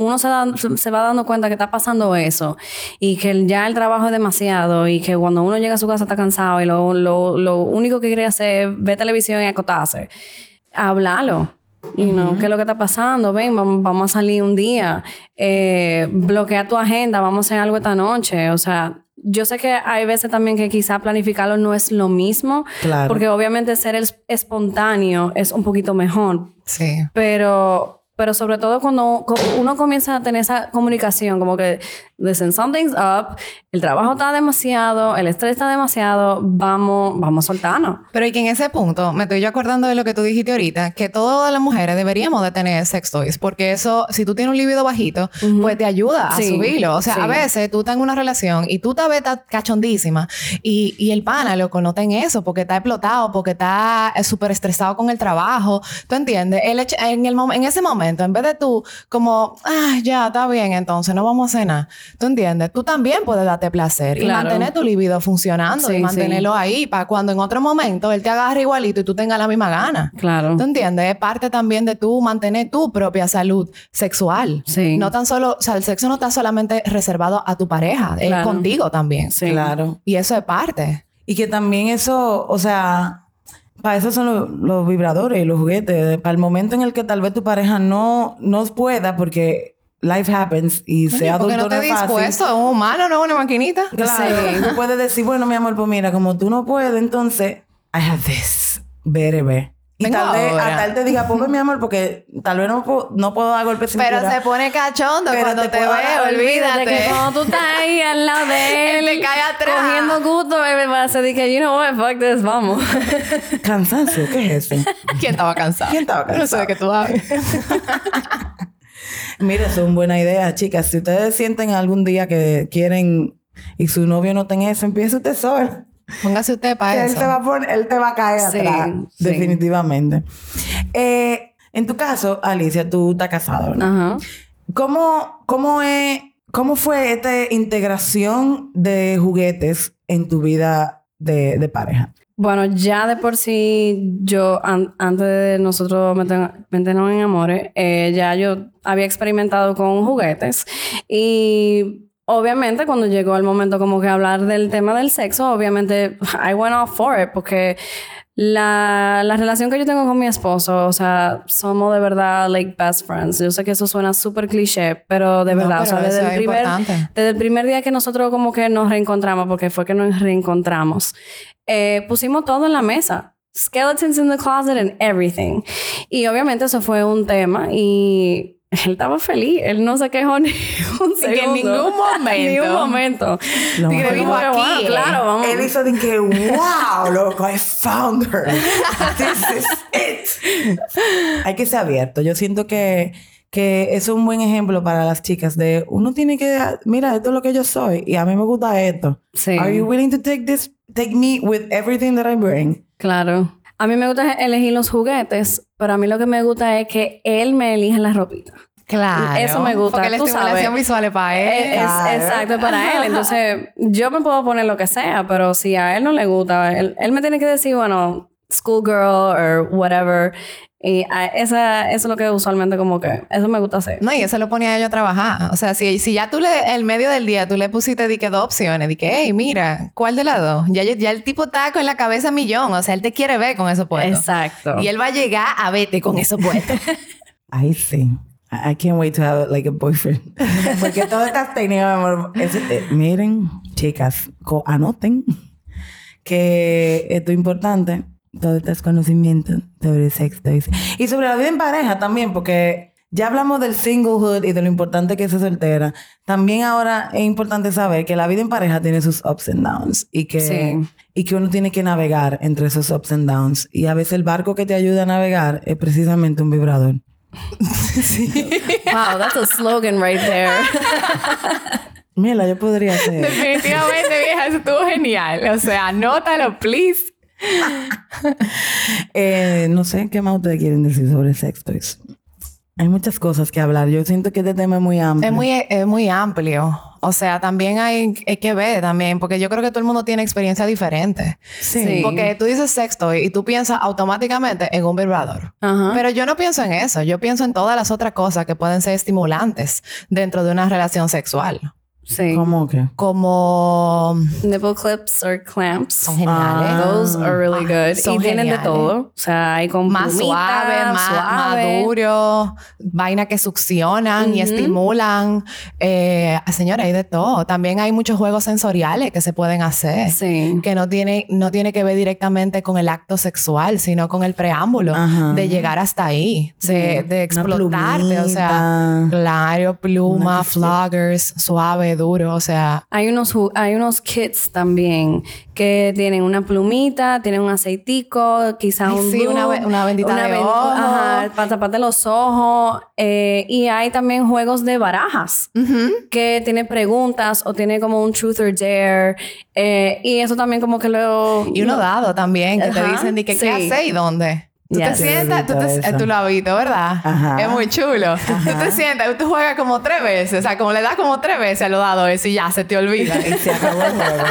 uno se, da- se- se va dando cuenta que está pasando eso y que ya el trabajo es demasiado y que cuando uno llega a su casa está cansado y lo, lo, lo único que quiere hacer es ver televisión y acotarse, háblalo. You know, ¿Qué es lo que está pasando? Ven, vamos, vamos a salir un día. Eh, bloquea tu agenda, vamos a hacer algo esta noche. O sea, yo sé que hay veces también que quizá planificarlo no es lo mismo. Claro. Porque obviamente ser el espontáneo es un poquito mejor. Sí. Pero, pero sobre todo cuando uno comienza a tener esa comunicación, como que, listen, something's up, el trabajo está demasiado, el estrés está demasiado, vamos, vamos a soltarnos. Pero y que en ese punto me estoy yo acordando de lo que tú dijiste ahorita, que todas las mujeres deberíamos de tener sex toys, porque eso, si tú tienes un libido bajito, pues te ayuda a Sí, subirlo. O sea, sí. a veces tú estás en una relación y tú ta- cachondísima y, y el pana, loco, no en eso, porque está explotado, porque está eh, súper estresado con el trabajo. ¿Tú entiendes? El hecho- en, el mom- en ese momento, en vez de tú como, ah, ya, está bien, entonces no vamos a nada. ¿Tú entiendes? Tú también puedes darte placer y mantener tu libido funcionando Sí, y sí. mantenerlo ahí para cuando en otro momento él te agarre igualito y tú tengas la misma gana. Claro. ¿Tú entiendes? Es parte también de tú mantener tu propia salud sexual. Sí. No tan solo, o sea, el sexo no está solamente reservado a tu pareja, es Claro. contigo también. Sí. Claro. Y eso es parte. Y que también eso, o sea, para eso son los, los vibradores y los juguetes. Para el momento en el que tal vez tu pareja no, no pueda porque life happens y sea Porque adulto no te es fácil. dispuesto, es un humano, no es una maquinita. Claro, tú puedes decir, bueno, mi amor, pues mira, como tú no puedes, entonces, I have this, BRB. Y Vengo tal vez, ahora. hasta él te diga, pues mi amor, porque tal vez no puedo, no puedo dar golpes sin Pero cura. se pone cachondo Pero cuando te te, puedo- ve, olvídate. que cuando tú estás ahí al lado de él, Él te cae atrás. cogiendo gusto, él va a decir que, you know what, fuck this, vamos. Cansancio, ¿qué es eso? ¿Quién estaba cansado? ¿Quién estaba No sé de cansado? qué tú hablas. Mira, eso es una buena idea, chicas. Si ustedes sienten algún día que quieren y su novio no tenga eso, empiece usted solo. Póngase usted para él eso. te va a poner, él te va a caer Sí, atrás, sí. definitivamente. Eh, en tu caso, Alicia, tú estás casada, ¿verdad? Ajá. ¿Cómo, cómo, es, ¿Cómo fue esta integración de juguetes en tu vida de, de pareja? Bueno, ya de por sí, yo an- antes de nosotros meter- meternos en amores, eh, ya yo había experimentado con juguetes. Y obviamente cuando llegó el momento como que hablar del tema del sexo, obviamente I went off for it porque la, la relación que yo tengo con mi esposo, o sea, somos de verdad like best friends. Yo sé que eso suena súper cliché, pero de No, verdad, o sea, pero desde el, primer, desde el primer día que nosotros como que nos reencontramos, porque fue que nos reencontramos, eh, pusimos todo en la mesa. Skeletons in the closet and everything. Y obviamente eso fue un tema y él estaba feliz. Él no se quejó ni un segundo. en ningún momento. ni un momento. No, Tigre dijo, pero "Wow, claro, vamos. Él hizo de que, wow, loco, I found her. This is it. Hay que ser abierto. Yo siento que, que es un buen ejemplo para las chicas de uno tiene que, mira, esto es lo que yo soy y a mí me gusta esto. Sí. Are you willing to take this, take me with everything that I bring? Claro. A mí me gusta elegir los juguetes, pero a mí lo que me gusta es que él me elija la ropita. Claro. Eso me gusta, Porque la tú estimulación sabes. visual es para él. Es, Claro. exacto es para él. Entonces, yo me puedo poner lo que sea, pero si a él no le gusta, él, él me tiene que decir, bueno, schoolgirl o whatever. Y a- esa, eso es lo que usualmente como que, eso me gusta hacer. No, y eso lo ponía yo a trabajar. O sea, si, si ya tú le, el medio del día, tú le pusiste di que dos opciones, di que, hey, mira, ¿cuál de las dos? Ya, ya el tipo está con la cabeza millón. O sea, él te quiere ver con eso puesto. Exacto. Y él va a llegar a verte con eso puesto. I see. I can't wait to have like a boyfriend. Porque todas estas técnicas, mi amor, es- eh, miren, chicas, anoten que esto es importante, todos estos conocimientos sobre el sexo y- sobre la vida en pareja también, porque ya hablamos del singlehood y de lo importante que es ser soltera. También ahora es importante saber que la vida en pareja tiene sus ups and downs y que, Sí. y que uno tiene que navegar entre esos ups and downs. Y a veces el barco que te ayuda a navegar es precisamente un vibrador. Wow, that's a slogan right there. Mira, yo podría hacer. Definitivamente, vieja, eso estuvo genial. O sea, anótalo, please. Eh, no sé qué más ustedes quieren decir sobre sex toys. Hay muchas cosas que hablar. Yo siento que este tema es muy amplio. Es muy, es muy amplio. O sea, también hay, hay que ver también, porque yo creo que todo el mundo tiene experiencia diferente. Sí. Sí. Porque tú dices sexto y tú piensas automáticamente en un vibrador. Ajá. Pero yo no pienso en eso. Yo pienso en todas las otras cosas que pueden ser estimulantes dentro de una relación sexual. Sí. ¿Cómo que? Como Nipple clips or clamps. son geniales. Ah. Those are really good. Son y tienen de todo. O sea, hay con más plumita, suave, más, suave. más duro, vainas que succionan y estimulan. Eh, señora, hay de todo. También hay muchos juegos sensoriales que se pueden hacer. Sí. Que no tiene, no tiene que ver directamente con el acto sexual, sino con el preámbulo Ajá. de llegar hasta ahí, de, de Una explotarte. O sea, claro, pluma, floggers, suave, duro. O sea, Hay unos, hay unos kits también que tienen una plumita, tienen un aceitico, quizá Ay, un sí, una una bendita de ven- ojo. Ajá, para taparte los ojos. eh, y hay también juegos de barajas que tiene preguntas o tiene como un truth or dare. eh, y eso también como que lo... y uno dado también, que te dicen, de que, sí. ¿qué haces y dónde? Tú te sientas, tú, te- tú lo has visto, ¿verdad? Ajá. Es muy chulo. Tú te sientas, tú juegas como tres veces, o sea, como le das como tres veces a lo dado eso y ya se te olvida. Y se acabó el juego.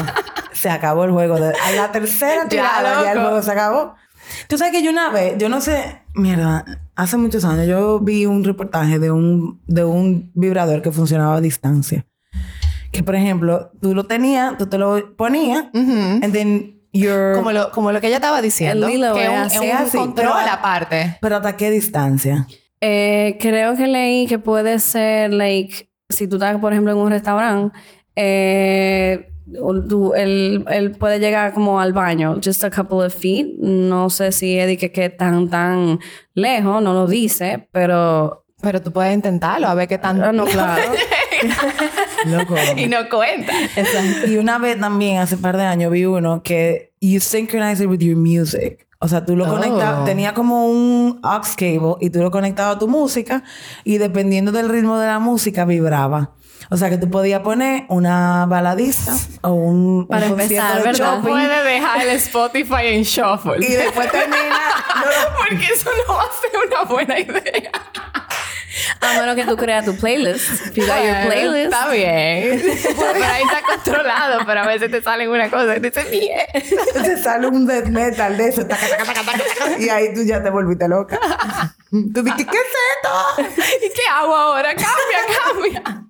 se acabó el juego. A la tercera Ya, tirada ya el loco. juego se acabó. Tú sabes que yo una vez, yo no sé, mierda, hace muchos años yo vi un reportaje de un, de un vibrador que funcionaba a distancia. Que, por ejemplo, tú lo tenías, tú te lo ponías, Ujú. and then como, lo, como lo que ella estaba diciendo. Que es un, así, es un así, control pero- aparte. Pero ¿hasta qué distancia? Eh, creo que leí que puede ser, like, si tú estás, por ejemplo, en un restaurante, eh, tú- él, él puede llegar como al baño, just a couple of feet. No sé si es de que, que tan, tan lejos, no lo dice, pero... Pero tú puedes intentarlo, a ver qué tan... Ah, no, claro. Loco. y no cuenta. Y una vez también, hace un par de años, vi uno que you synchronize it with your music. O sea, tú lo Oh. conectabas, tenía como un aux cable y tú lo conectabas a tu música y dependiendo del ritmo de la música vibraba. O sea, que tú podías poner una baladista o un, Para un empezar, de Puede dejar el Spotify en shuffle. y después termina... Porque eso no va a ser una buena idea. A menos que tú creas tu playlist. If you got your playlist. Está bien. Pero ahí está controlado, pero a veces te salen una cosa y dices, mierda. Te sale un death metal de eso. taca, taca, taca, taca, taca, y ahí tú ya te volviste loca. Tú dices, ¿qué es esto? ¿Y qué hago ahora? Cambia, cambia.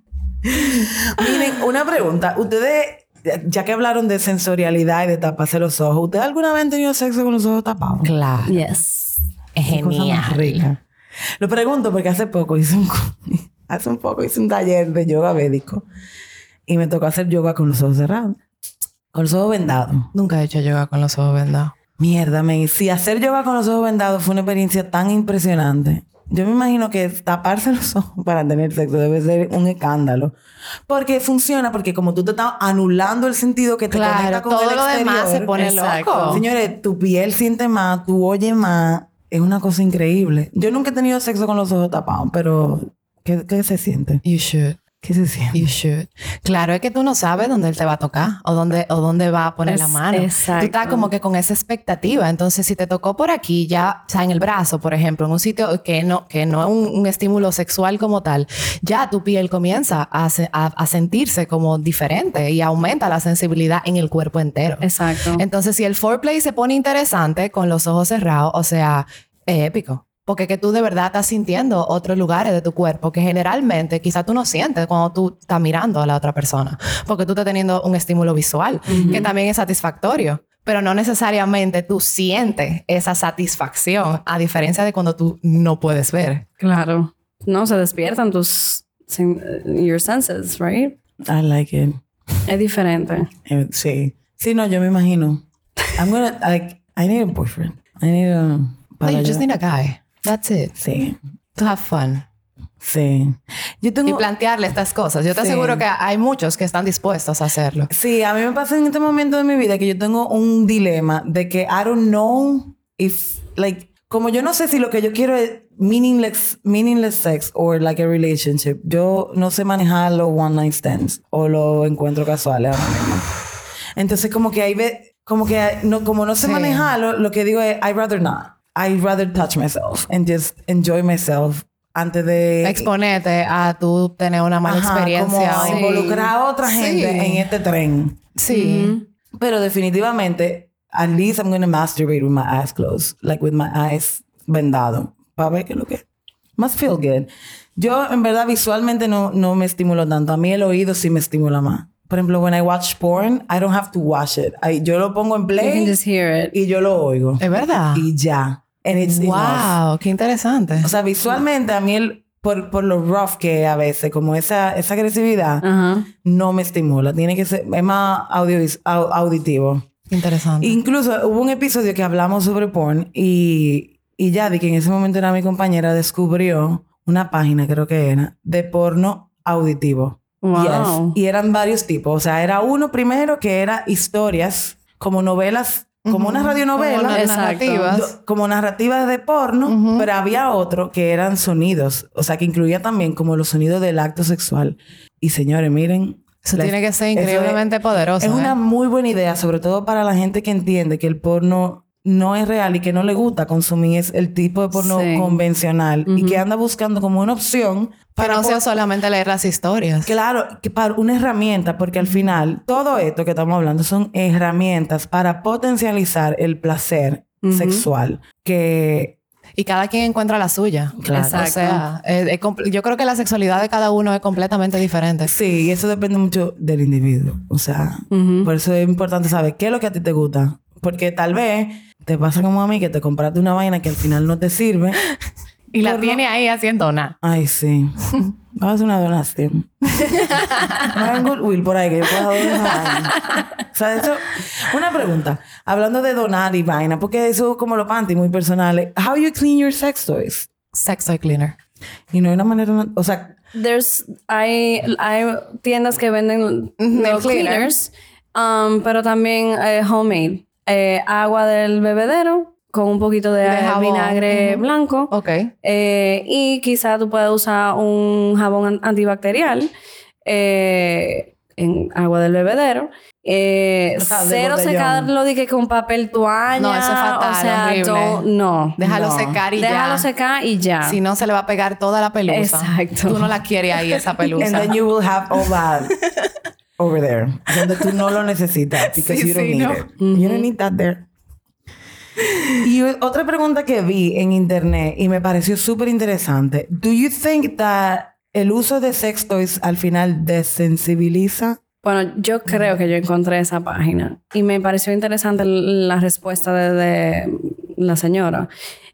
Miren, una pregunta. Ustedes, ya que hablaron de sensorialidad y de taparse los ojos, ¿ustedes alguna vez han tenido sexo con los ojos tapados? Claro. Yes. Es Qué cosa más rica. Lo pregunto porque hace poco hice un, hace un poco hice un taller de yoga védico y me tocó hacer yoga con los ojos cerrados, con los ojos vendados. Nunca he hecho yoga con los ojos vendados. Mierda, men. Si hacer yoga con los ojos vendados fue una experiencia tan impresionante. yo me imagino que taparse los ojos para tener sexo debe ser un escándalo. Porque funciona, porque como tú te estás anulando el sentido que te conecta con todo lo demás se pone loco. Señores, tu piel siente más, tú oyes más. Es una cosa increíble. Yo nunca he tenido sexo con los ojos tapados, pero ¿qué, qué se siente? You should. ¿Qué se siente? You should. Claro, es que tú no sabes dónde él te va a tocar o dónde, o dónde va a poner la mano. Exacto. Tú estás como que con esa expectativa. Entonces, si te tocó por aquí, ya, o sea, en el brazo, por ejemplo, en un sitio que no, que no es un, estímulo sexual como tal, ya tu piel comienza a, a, sentirse como diferente y aumenta la sensibilidad en el cuerpo entero. Exacto. Entonces, si el foreplay se pone interesante con los ojos cerrados, o sea, es épico porque que tú de verdad estás sintiendo otros lugares de tu cuerpo que generalmente quizás tú no sientes cuando tú estás mirando a la otra persona, porque tú estás teniendo un estímulo visual que también es satisfactorio, pero no necesariamente tú sientes esa satisfacción, a diferencia de cuando tú no puedes ver. Claro. No, se despiertan tus your senses, right? I like it. Es diferente. Eh, sí. Sí, no, yo me imagino. I'm gonna like I need a boyfriend. I need a no, you just need a guy. That's it. Sí. To have fun. Sí. Yo tengo... Y plantearle estas cosas. Yo te aseguro que hay muchos que están dispuestos a hacerlo. Sí, a mí me pasa en este momento de mi vida que yo tengo un dilema de que I don't know if, like, como yo no sé si lo que yo quiero es meaningless, meaningless sex o like a relationship, yo no sé manejar los one night stands o los encuentros casuales ahora mismo. Entonces, como que ahí ve, como que no, como no sé manejarlo, lo que digo es, I'd rather not. I'd rather touch myself and just enjoy myself antes de exponerte a tú tener una mala experiencia como involucrar a otra gente en este tren. Sí. Pero definitivamente, at least I'm going to masturbate with my eyes closed, like with my eyes vendado, para ver qué es lo que must feel good. Yo en verdad visualmente no, no me estimulo tanto. A mí el oído sí me estimula más. Por ejemplo, when I watch porn, I don't have to watch it. yo lo pongo en play. You can just hear it. Y yo lo oigo. Es verdad. Y ya. And it's wow, qué interesante. O sea, visualmente a mí el, por, por lo rough que a veces, como esa, esa agresividad, no me estimula. Tiene que ser, es más audio, auditivo. Interesante. Incluso hubo un episodio que hablamos sobre porn y, y Yadi, que en ese momento era mi compañera, descubrió una página, creo que era, de porno auditivo. Wow. Y eran varios tipos. O sea, era uno primero que era historias, como novelas como una radionovela, como narrativas, como narrativas de porno, pero había otro que eran sonidos, o sea, que incluía también como los sonidos del acto sexual. Y señores, miren, eso tiene que ser increíblemente poderoso. Es una ¿eh? muy buena idea, sobre todo para la gente que entiende que el porno no es real y que no le gusta consumir el tipo de porno convencional y que anda buscando como una opción para no sea solamente leer las historias. Claro, que para una herramienta, porque al final todo esto que estamos hablando son herramientas para potencializar el placer sexual que y cada quien encuentra la suya. Claro. O sea, yo creo que la sexualidad de cada uno es completamente diferente. Sí, y eso depende mucho del individuo. O sea, por eso es importante saber qué es lo que a ti te gusta. Porque tal vez te pasa como a mí que te compraste una vaina que al final no te sirve. y la tiene ahí haciendo nada. Ay, sí. Vamos a hacer una donación. no un Goodwill por ahí que yo pueda donar O sea, eso... Una pregunta. Hablando de donar y vaina, porque eso es como lo panty muy personales. How you clean your sex toys? Sex toy cleaner. Y no hay una manera... O sea... There's... Hay, hay tiendas que venden nail cleaners. Um, pero también eh, homemade. Eh, agua del bebedero con un poquito de, vinagre blanco. Ok. Eh, y quizá tú puedes usar un jabón antibacterial eh, en agua del bebedero. cero secarlo de que con papel toalla. No, eso es fatal, o sea, no. Déjalo secar y ya. Déjalo secar y ya. Si no, se le va a pegar toda la pelusa. Exacto. Tú no la quieres ahí, esa pelusa. And then you will have all that over there. Donde tú no lo necesitas. Because you don't need it. You don't need that there. Y otra pregunta que vi en internet y me pareció súper interesante. Do you think that el uso de sex toys al final desensibiliza? Bueno, yo creo que yo encontré esa página y me pareció interesante la respuesta de la señora.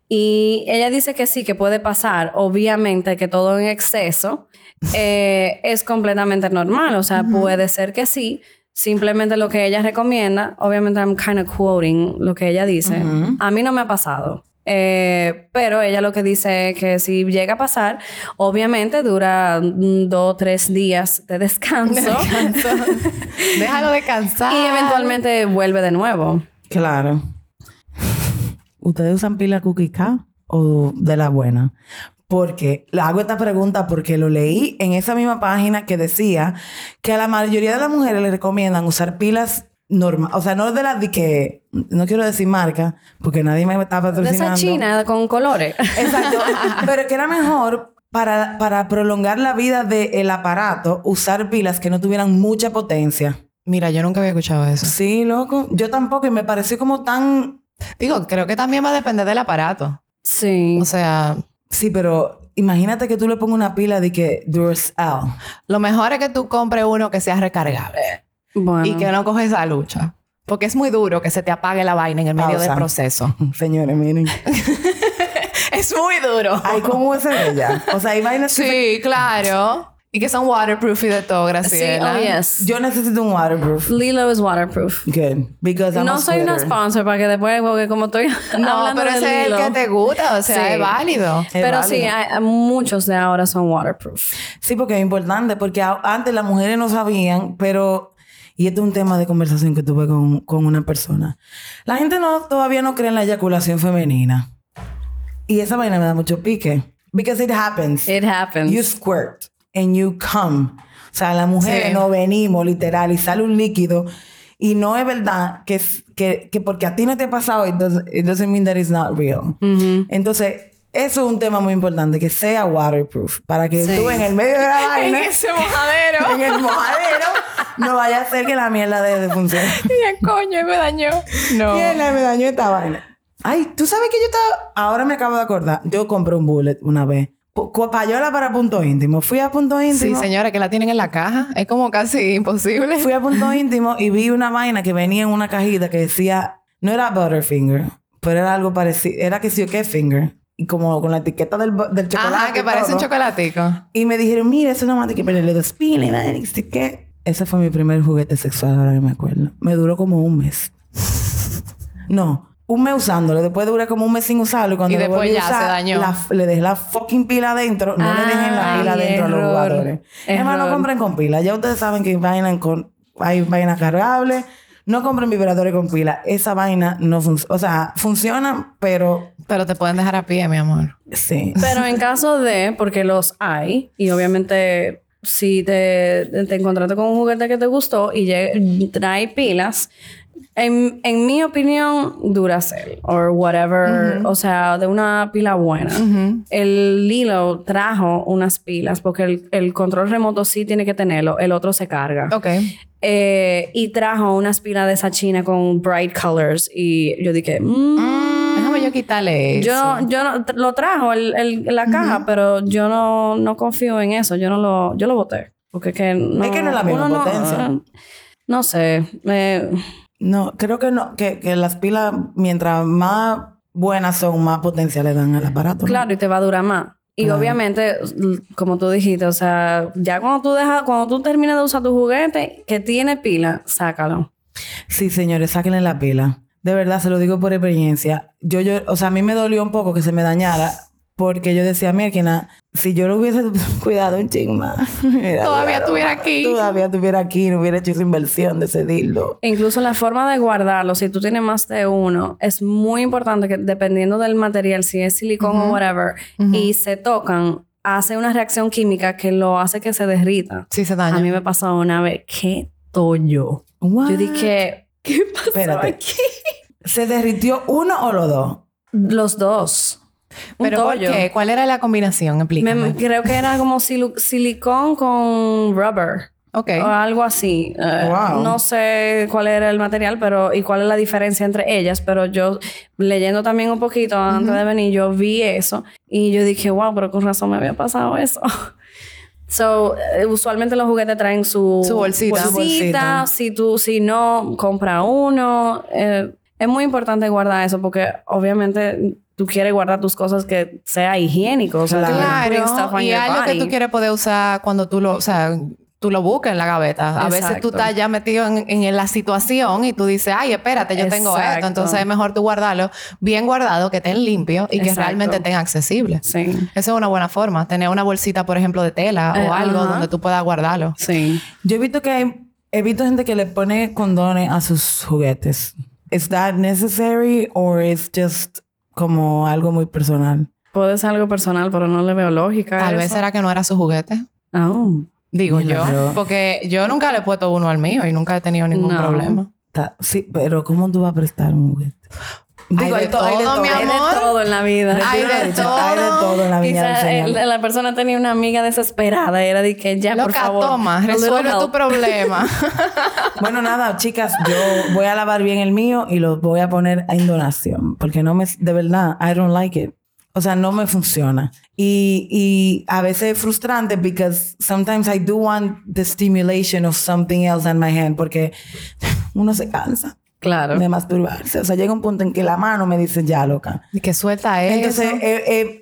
Y ella dice que sí, que puede pasar. Obviamente que todo en exceso eh, es completamente normal. O sea, puede ser que sí. Simplemente lo que ella recomienda, obviamente I'm kind of quoting lo que ella dice. A mí no me ha pasado. Eh, pero ella lo que dice es que si llega a pasar, obviamente dura dos o tres días de descanso. descanso. Déjalo descansar. Y eventualmente vuelve de nuevo. Claro. ¿Ustedes usan pila cookie o de la buena? Porque le hago esta pregunta porque lo leí en esa misma página que decía que a la mayoría de las mujeres le recomiendan usar pilas normal, o sea, no de las de que no quiero decir marca porque nadie me está patrocinando. De esa china con colores. Exacto, pero que era mejor para, para prolongar la vida del aparato usar pilas que no tuvieran mucha potencia. Mira, yo nunca había escuchado eso. Sí, loco, yo tampoco y me pareció como tan Digo, creo que también va a depender del aparato. Sí. O sea, Sí, pero imagínate que tú le pongas una pila de que Duracell. Lo mejor es que tú compres uno que sea recargable. Y que no coges esa lucha. Porque es muy duro que se te apague la vaina en el medio del proceso. Señores, miren. es muy duro. Hay como ese ya. O sea, hay vainas Sí, claro. Y que son waterproof y de todo, Graciela. Sí, oh yes. Yo necesito un waterproof. Lilo es waterproof. Good. Because I'm no soy una sponsor para que después, porque como estoy no, pero ese es el que te gusta, o sea, es válido. pero sí, hay, muchos de ahora son waterproof. Sí, porque es importante, porque antes las mujeres no sabían, pero y este es un tema de conversación que tuve con, con una persona. La gente no, todavía no cree en la eyaculación femenina. Y esa vaina me da mucho pique. Because it happens. It happens. You squirt and you come. O sea, las mujeres no venimos literal y sale un líquido. Y no es verdad que, que, que porque a ti no te ha pasado, it doesn't, it doesn't mean that it's not real. Entonces, eso es un tema muy importante, que sea waterproof. Para que tú en el medio de la vaina... en ese mojadero. en el mojadero. no vaya a ser que la mierda deje de funcionar. y el coño me dañó. No. Mierda, me dañó esta vaina. Ay, tú sabes que yo estaba... Ahora me acabo de acordar. Yo compré un bullet una vez. Payola para punto íntimo. Fui a punto íntimo. Sí, señora, que la tienen en la caja. Es como casi imposible. Fui a punto íntimo y vi una vaina que venía en una cajita que decía, no era Butterfinger, pero era algo parecido, era que sí o qué finger. Y como con la etiqueta del, del chocolate. Ajá, que parece un chocolatico. Y me dijeron, mira, es una mate que ponerle dos pilas. Y qué. Ese fue mi primer juguete sexual, ahora que me acuerdo. Me duró como un mes. no, un mes usándolo, después duré como un mes sin usarlo y cuando y después ya usar, se dañó. le dejé la fucking pila adentro, no le dejen la pila adentro a los jugadores. Además, no compren con pila. Ya ustedes saben que hay con hay vainas cargables. No compren vibradores con pila. Esa vaina no funciona. O sea, funciona, pero... Pero te pueden dejar a pie, mi amor. Sí. Pero en caso de... Porque los hay. Y obviamente... Si te, te encontraste con un juguete que te gustó y trae pilas, en, en, mi opinión, Duracell o whatever, o sea, de una pila buena. El Lilo trajo unas pilas porque el, el, control remoto sí tiene que tenerlo, el otro se carga. Ok. Eh, y trajo unas pilas de esa china con bright colors y yo dije, mmm, déjame yo quitarle eso. Yo, yo no, lo trajo el, el, la caja, pero yo no, no confío en eso, yo no lo, yo lo boté. Porque que no, es que no es la misma potencia. No, no sé. Eh, no, creo que no, que, que las pilas, mientras más buenas son, más potencia le dan al aparato. Claro, y te va a durar más. Y obviamente, como tú dijiste, o sea, ya cuando tú dejas, cuando tú terminas de usar tu juguete que tiene pila, sácalo. Sí, señores, sáquenle la pila. De verdad, se lo digo por experiencia. Yo, yo, o sea, a mí me dolió un poco que se me dañara porque yo decía, mira, si yo lo hubiese cuidado un ching más. Todavía estuviera aquí. Todavía estuviera aquí, no hubiera hecho esa inversión de ese dildo. Incluso la forma de guardarlo, si tú tienes más de uno, es muy importante que dependiendo del material, si es silicón o whatever, y se tocan, hace una reacción química que lo hace que se derrita. Sí, se daña. A mí me pasó una vez, qué tollo. Yo dije, ¿qué pasó aquí? ¿Se derritió uno o los dos? Los dos. ¿Pero por qué? ¿Cuál era la combinación? Explícame. creo que era como silicón con rubber. Ok. O algo así. Eh, no sé cuál era el material, pero y cuál es la diferencia entre ellas, pero yo leyendo también un poquito antes de venir, yo vi eso y yo dije, wow, pero con razón me había pasado eso. So, eh, usualmente los juguetes traen su, su bolsita. Si tú, si no, compra uno. Eh, es muy importante guardar eso porque obviamente tú quieres guardar tus cosas que sea higiénico. O sea, claro. Y algo que tú quieres poder usar cuando tú lo... O sea, tú lo buscas en la gaveta. A veces tú estás ya metido en, la situación y tú dices, ay, espérate, yo tengo esto. Entonces es mejor tú guardarlo bien guardado, que estén limpio y que realmente estén accesibles. Sí. Esa es una buena forma. Tener una bolsita, por ejemplo, de tela o eh, algo donde tú puedas guardarlo. Sí. Yo he visto que hay, he visto gente que le pone condones a sus juguetes. ¿Es that necessary or is just como algo muy personal? Puede ser algo personal, pero no le veo lógica. Tal vez será que no era su juguete. Oh. Digo yo. Porque yo nunca le he puesto uno al mío y nunca he tenido ningún problema. sí, pero ¿cómo tú vas a prestar un juguete? Digo, hay, de todo, mi amor. Hay de todo en la vida. Hay de todo. Hay de todo en la vida. la persona tenía una amiga desesperada. Era de que ya, por favor. toma. Resuelve tu problema. bueno, nada, chicas. Yo voy a lavar bien el mío y lo voy a poner en donación. Porque no me... De verdad, I don't like it. O sea, no me funciona. Y, y a veces es frustrante because sometimes I do want the stimulation of something else in my hand porque uno se cansa. Claro. De masturbarse. O sea, llega un punto en que la mano me dice, ya, loca. Y que suelta. Entonces,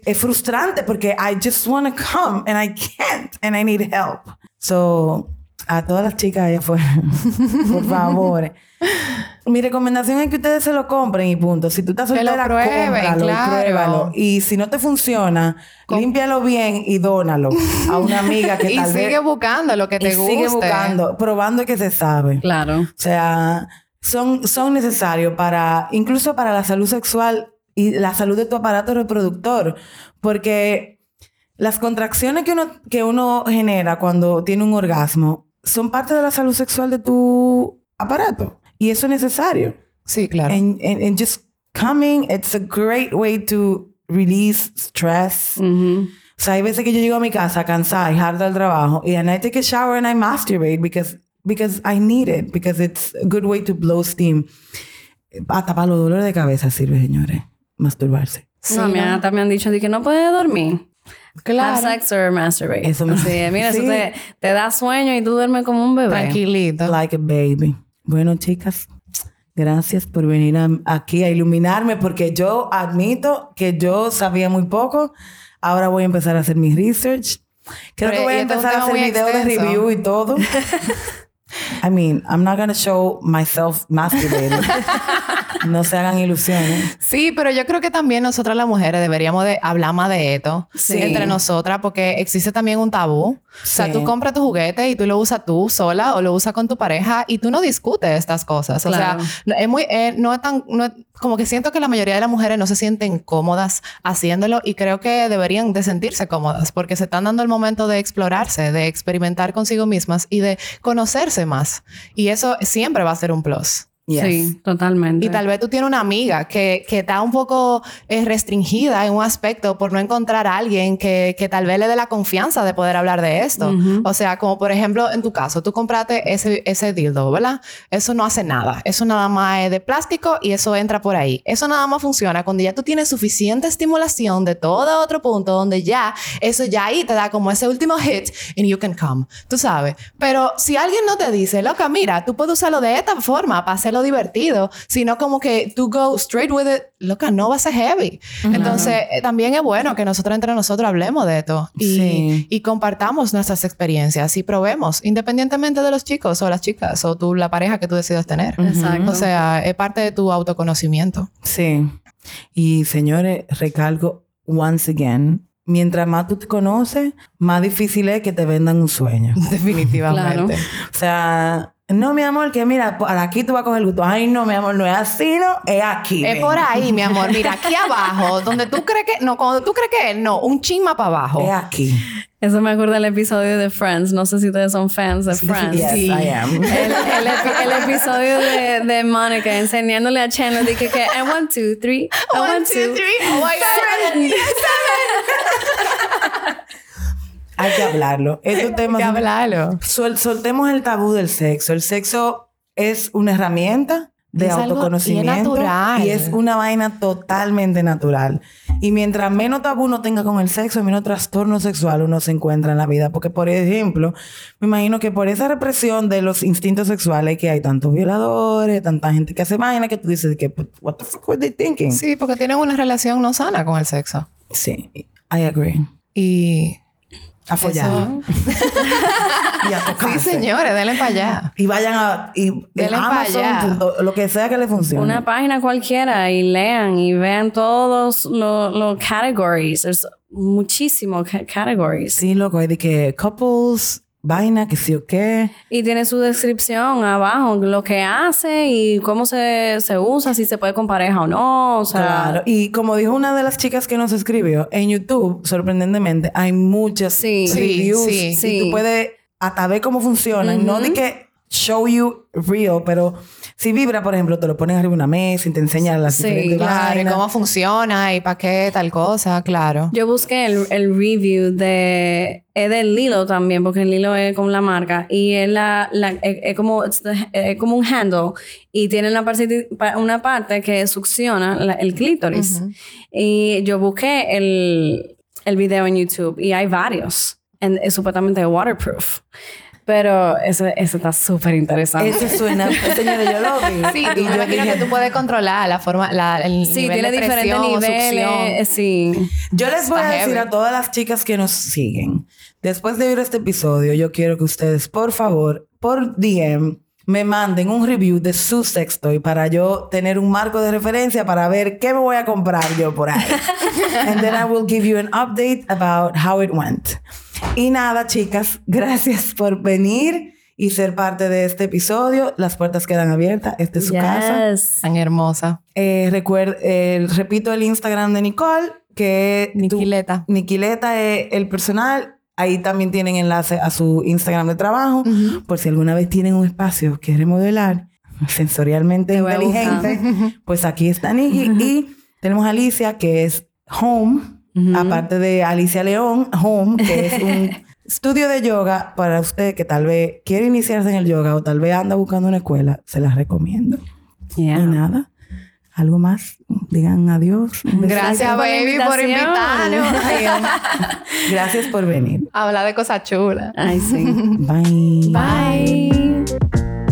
es, frustrante porque I just want to come and I can't and I need help. So, a todas las chicas allá afuera, por favor. Mi recomendación es que ustedes se lo compren y punto. Si tú estás soltera, cómpralo y pruébalo. Y si no te funciona, límpialo bien y dónalo a una amiga que tal vez... Y sigue buscando lo que te y sigue buscando, probando que se sabe. Claro. O sea, son, son necesarios para... Incluso para la salud sexual y la salud de tu aparato reproductor. Porque las contracciones que uno, que uno genera cuando tiene un orgasmo son parte de la salud sexual de tu aparato. Y eso es necesario. Sí, claro. And, and, just coming, it's a great way to release stress. O sea, hay veces que yo llego a mi casa cansada y harta del trabajo y and I take a shower and I masturbate because, because I need it, because it's a good way to blow steam. Hasta para los dolores de cabeza sirve, señores, masturbarse. no, me han, también han dicho de que no puede dormir. Claro. Have sex or masturbate. Eso me... Sí, mira, eso te, te, da sueño y tú duermes como un bebé. Tranquilito. Like a baby. Bueno, chicas, gracias por venir aquí a iluminarme porque yo admito que yo sabía muy poco. Ahora voy a empezar a hacer mi research. Creo que voy a empezar a hacer videos de review y todo. I mean, I'm not gonna show myself masturbating. no se hagan ilusiones. Sí, pero yo creo que también nosotras las mujeres deberíamos de hablar más de esto entre nosotras porque existe también un tabú. O sea, tú compras tu juguete y tú lo usas tú sola o lo usas con tu pareja y tú no discutes estas cosas. O sea, es muy, eh, no es tan, como que siento que la mayoría de las mujeres no se sienten cómodas haciéndolo y creo que deberían de sentirse cómodas porque se están dando el momento de explorarse, de experimentar consigo mismas y de conocerse más. Y eso siempre va a ser un plus. Sí, totalmente. Y tal vez tú tienes una amiga que, que está un poco eh, restringida en un aspecto por no encontrar a alguien que, que, tal vez le dé la confianza de poder hablar de esto. O sea, como por ejemplo en tu caso, tú compraste ese, ese dildo, ¿verdad? Eso no hace nada. Eso nada más es de plástico y eso entra por ahí. Eso nada más funciona cuando ya tú tienes suficiente estimulación de todo otro punto donde ya, eso ya ahí te da como ese último hit and you can come. Tú sabes. Pero si alguien no te dice, loca, mira, tú puedes usarlo de esta forma para hacer lo divertido, sino como que tú go straight with it, loca, no va a ser heavy. Entonces, eh, también es bueno que nosotros entre nosotros hablemos de esto y, y, compartamos nuestras experiencias y probemos, independientemente de los chicos o las chicas o tú, la pareja que tú decidas tener. Exacto. O sea, es parte de tu autoconocimiento. Sí. Y señores, recalco once again, mientras más tú te conoces, más difícil es que te vendan un sueño. Definitivamente. O sea, no, mi amor, que mira, por aquí tú vas a coger el gusto. Ay, no, mi amor, no es así, no, es aquí. Es por ahí, mi amor. Mira, aquí abajo, donde tú crees que, no, cuando tú crees que es, no, un chisma para abajo. Es aquí. Eso me acuerda del episodio de Friends. No sé si ustedes son fans de Friends. Yes, sí, I am. El, episodio de, de Monica enseñándole a Chandler de que, que, and one, two, three. One, two, three. Oh my God. Hay que hablarlo. Estos temas. Hay que hablarlo. soltemos el tabú del sexo. El sexo es una herramienta de autoconocimiento y es una vaina totalmente natural. Y mientras menos tabú uno tenga con el sexo, menos trastorno sexual uno se encuentra en la vida. Porque, por ejemplo, me imagino que por esa represión de los instintos sexuales que hay tantos violadores, tanta gente que hace vaina que tú dices que, what the fuck were they thinking? Sí, porque tienen una relación no sana con el sexo. Sí, I agree. Y A follar. y a tocarse. Sí, señores, denle para allá. Y vayan a... Y denle para allá. lo que sea que le funcione. Una página cualquiera y lean y vean todos los, los categories. There's muchísimos categories. Sí, loco. Hay de que couples vaina, que sí o qué. Y tiene su descripción abajo, lo que hace y cómo se, se usa, si se puede con pareja o no. O sea, claro. Y como dijo una de las chicas que nos escribió, en YouTube, sorprendentemente, hay muchas reviews. Sí, sí, y tú puedes hasta ver cómo funcionan. No de que show you real, pero si vibra, por ejemplo, te lo pones arriba de una mesa y te enseñan las sí, claro, y cómo funciona y para qué tal cosa, claro. Yo busqué el, el review de es del Lilo también, porque el Lilo es como la marca y es la, es, como es como un handle y tiene una parte, una parte que succiona el clítoris. Y yo busqué el, el video en YouTube y hay varios. es supuestamente waterproof. Pero eso, eso está súper interesante. Eso suena, señores, yo lo vi. Sí, y yo dije que tú puedes controlar la forma, la, el sí, tiene diferentes niveles. Sí. Yo les voy a decir a todas las chicas que nos siguen, después de ver este episodio, yo quiero que ustedes, por favor, por DM, me manden un review de su sextoy para yo tener un marco de referencia para ver qué me voy a comprar yo por ahí. And then I will give you an update about how it went. Y nada, chicas, gracias por venir y ser parte de este episodio. Las puertas quedan abiertas. Esta es su casa. Tan hermosa. Eh, eh, repito el Instagram de Nicole, que es... Niquileta. Niquileta es el personal. Ahí también tienen enlace a su Instagram de trabajo. Por si alguna vez tienen un espacio que remodelar sensorialmente inteligente, pues aquí está Niki. Y tenemos a Alicia, que es Home Aparte de Alicia León, Home, que es un estudio de yoga para usted que tal vez quiere iniciarse en el yoga o tal vez anda buscando una escuela, se las recomiendo. Y nada. ¿Algo más? Digan adiós. Gracias, baby, por invitarnos. Gracias por venir. Habla de cosas chulas. Ay, sí. Bye. Bye.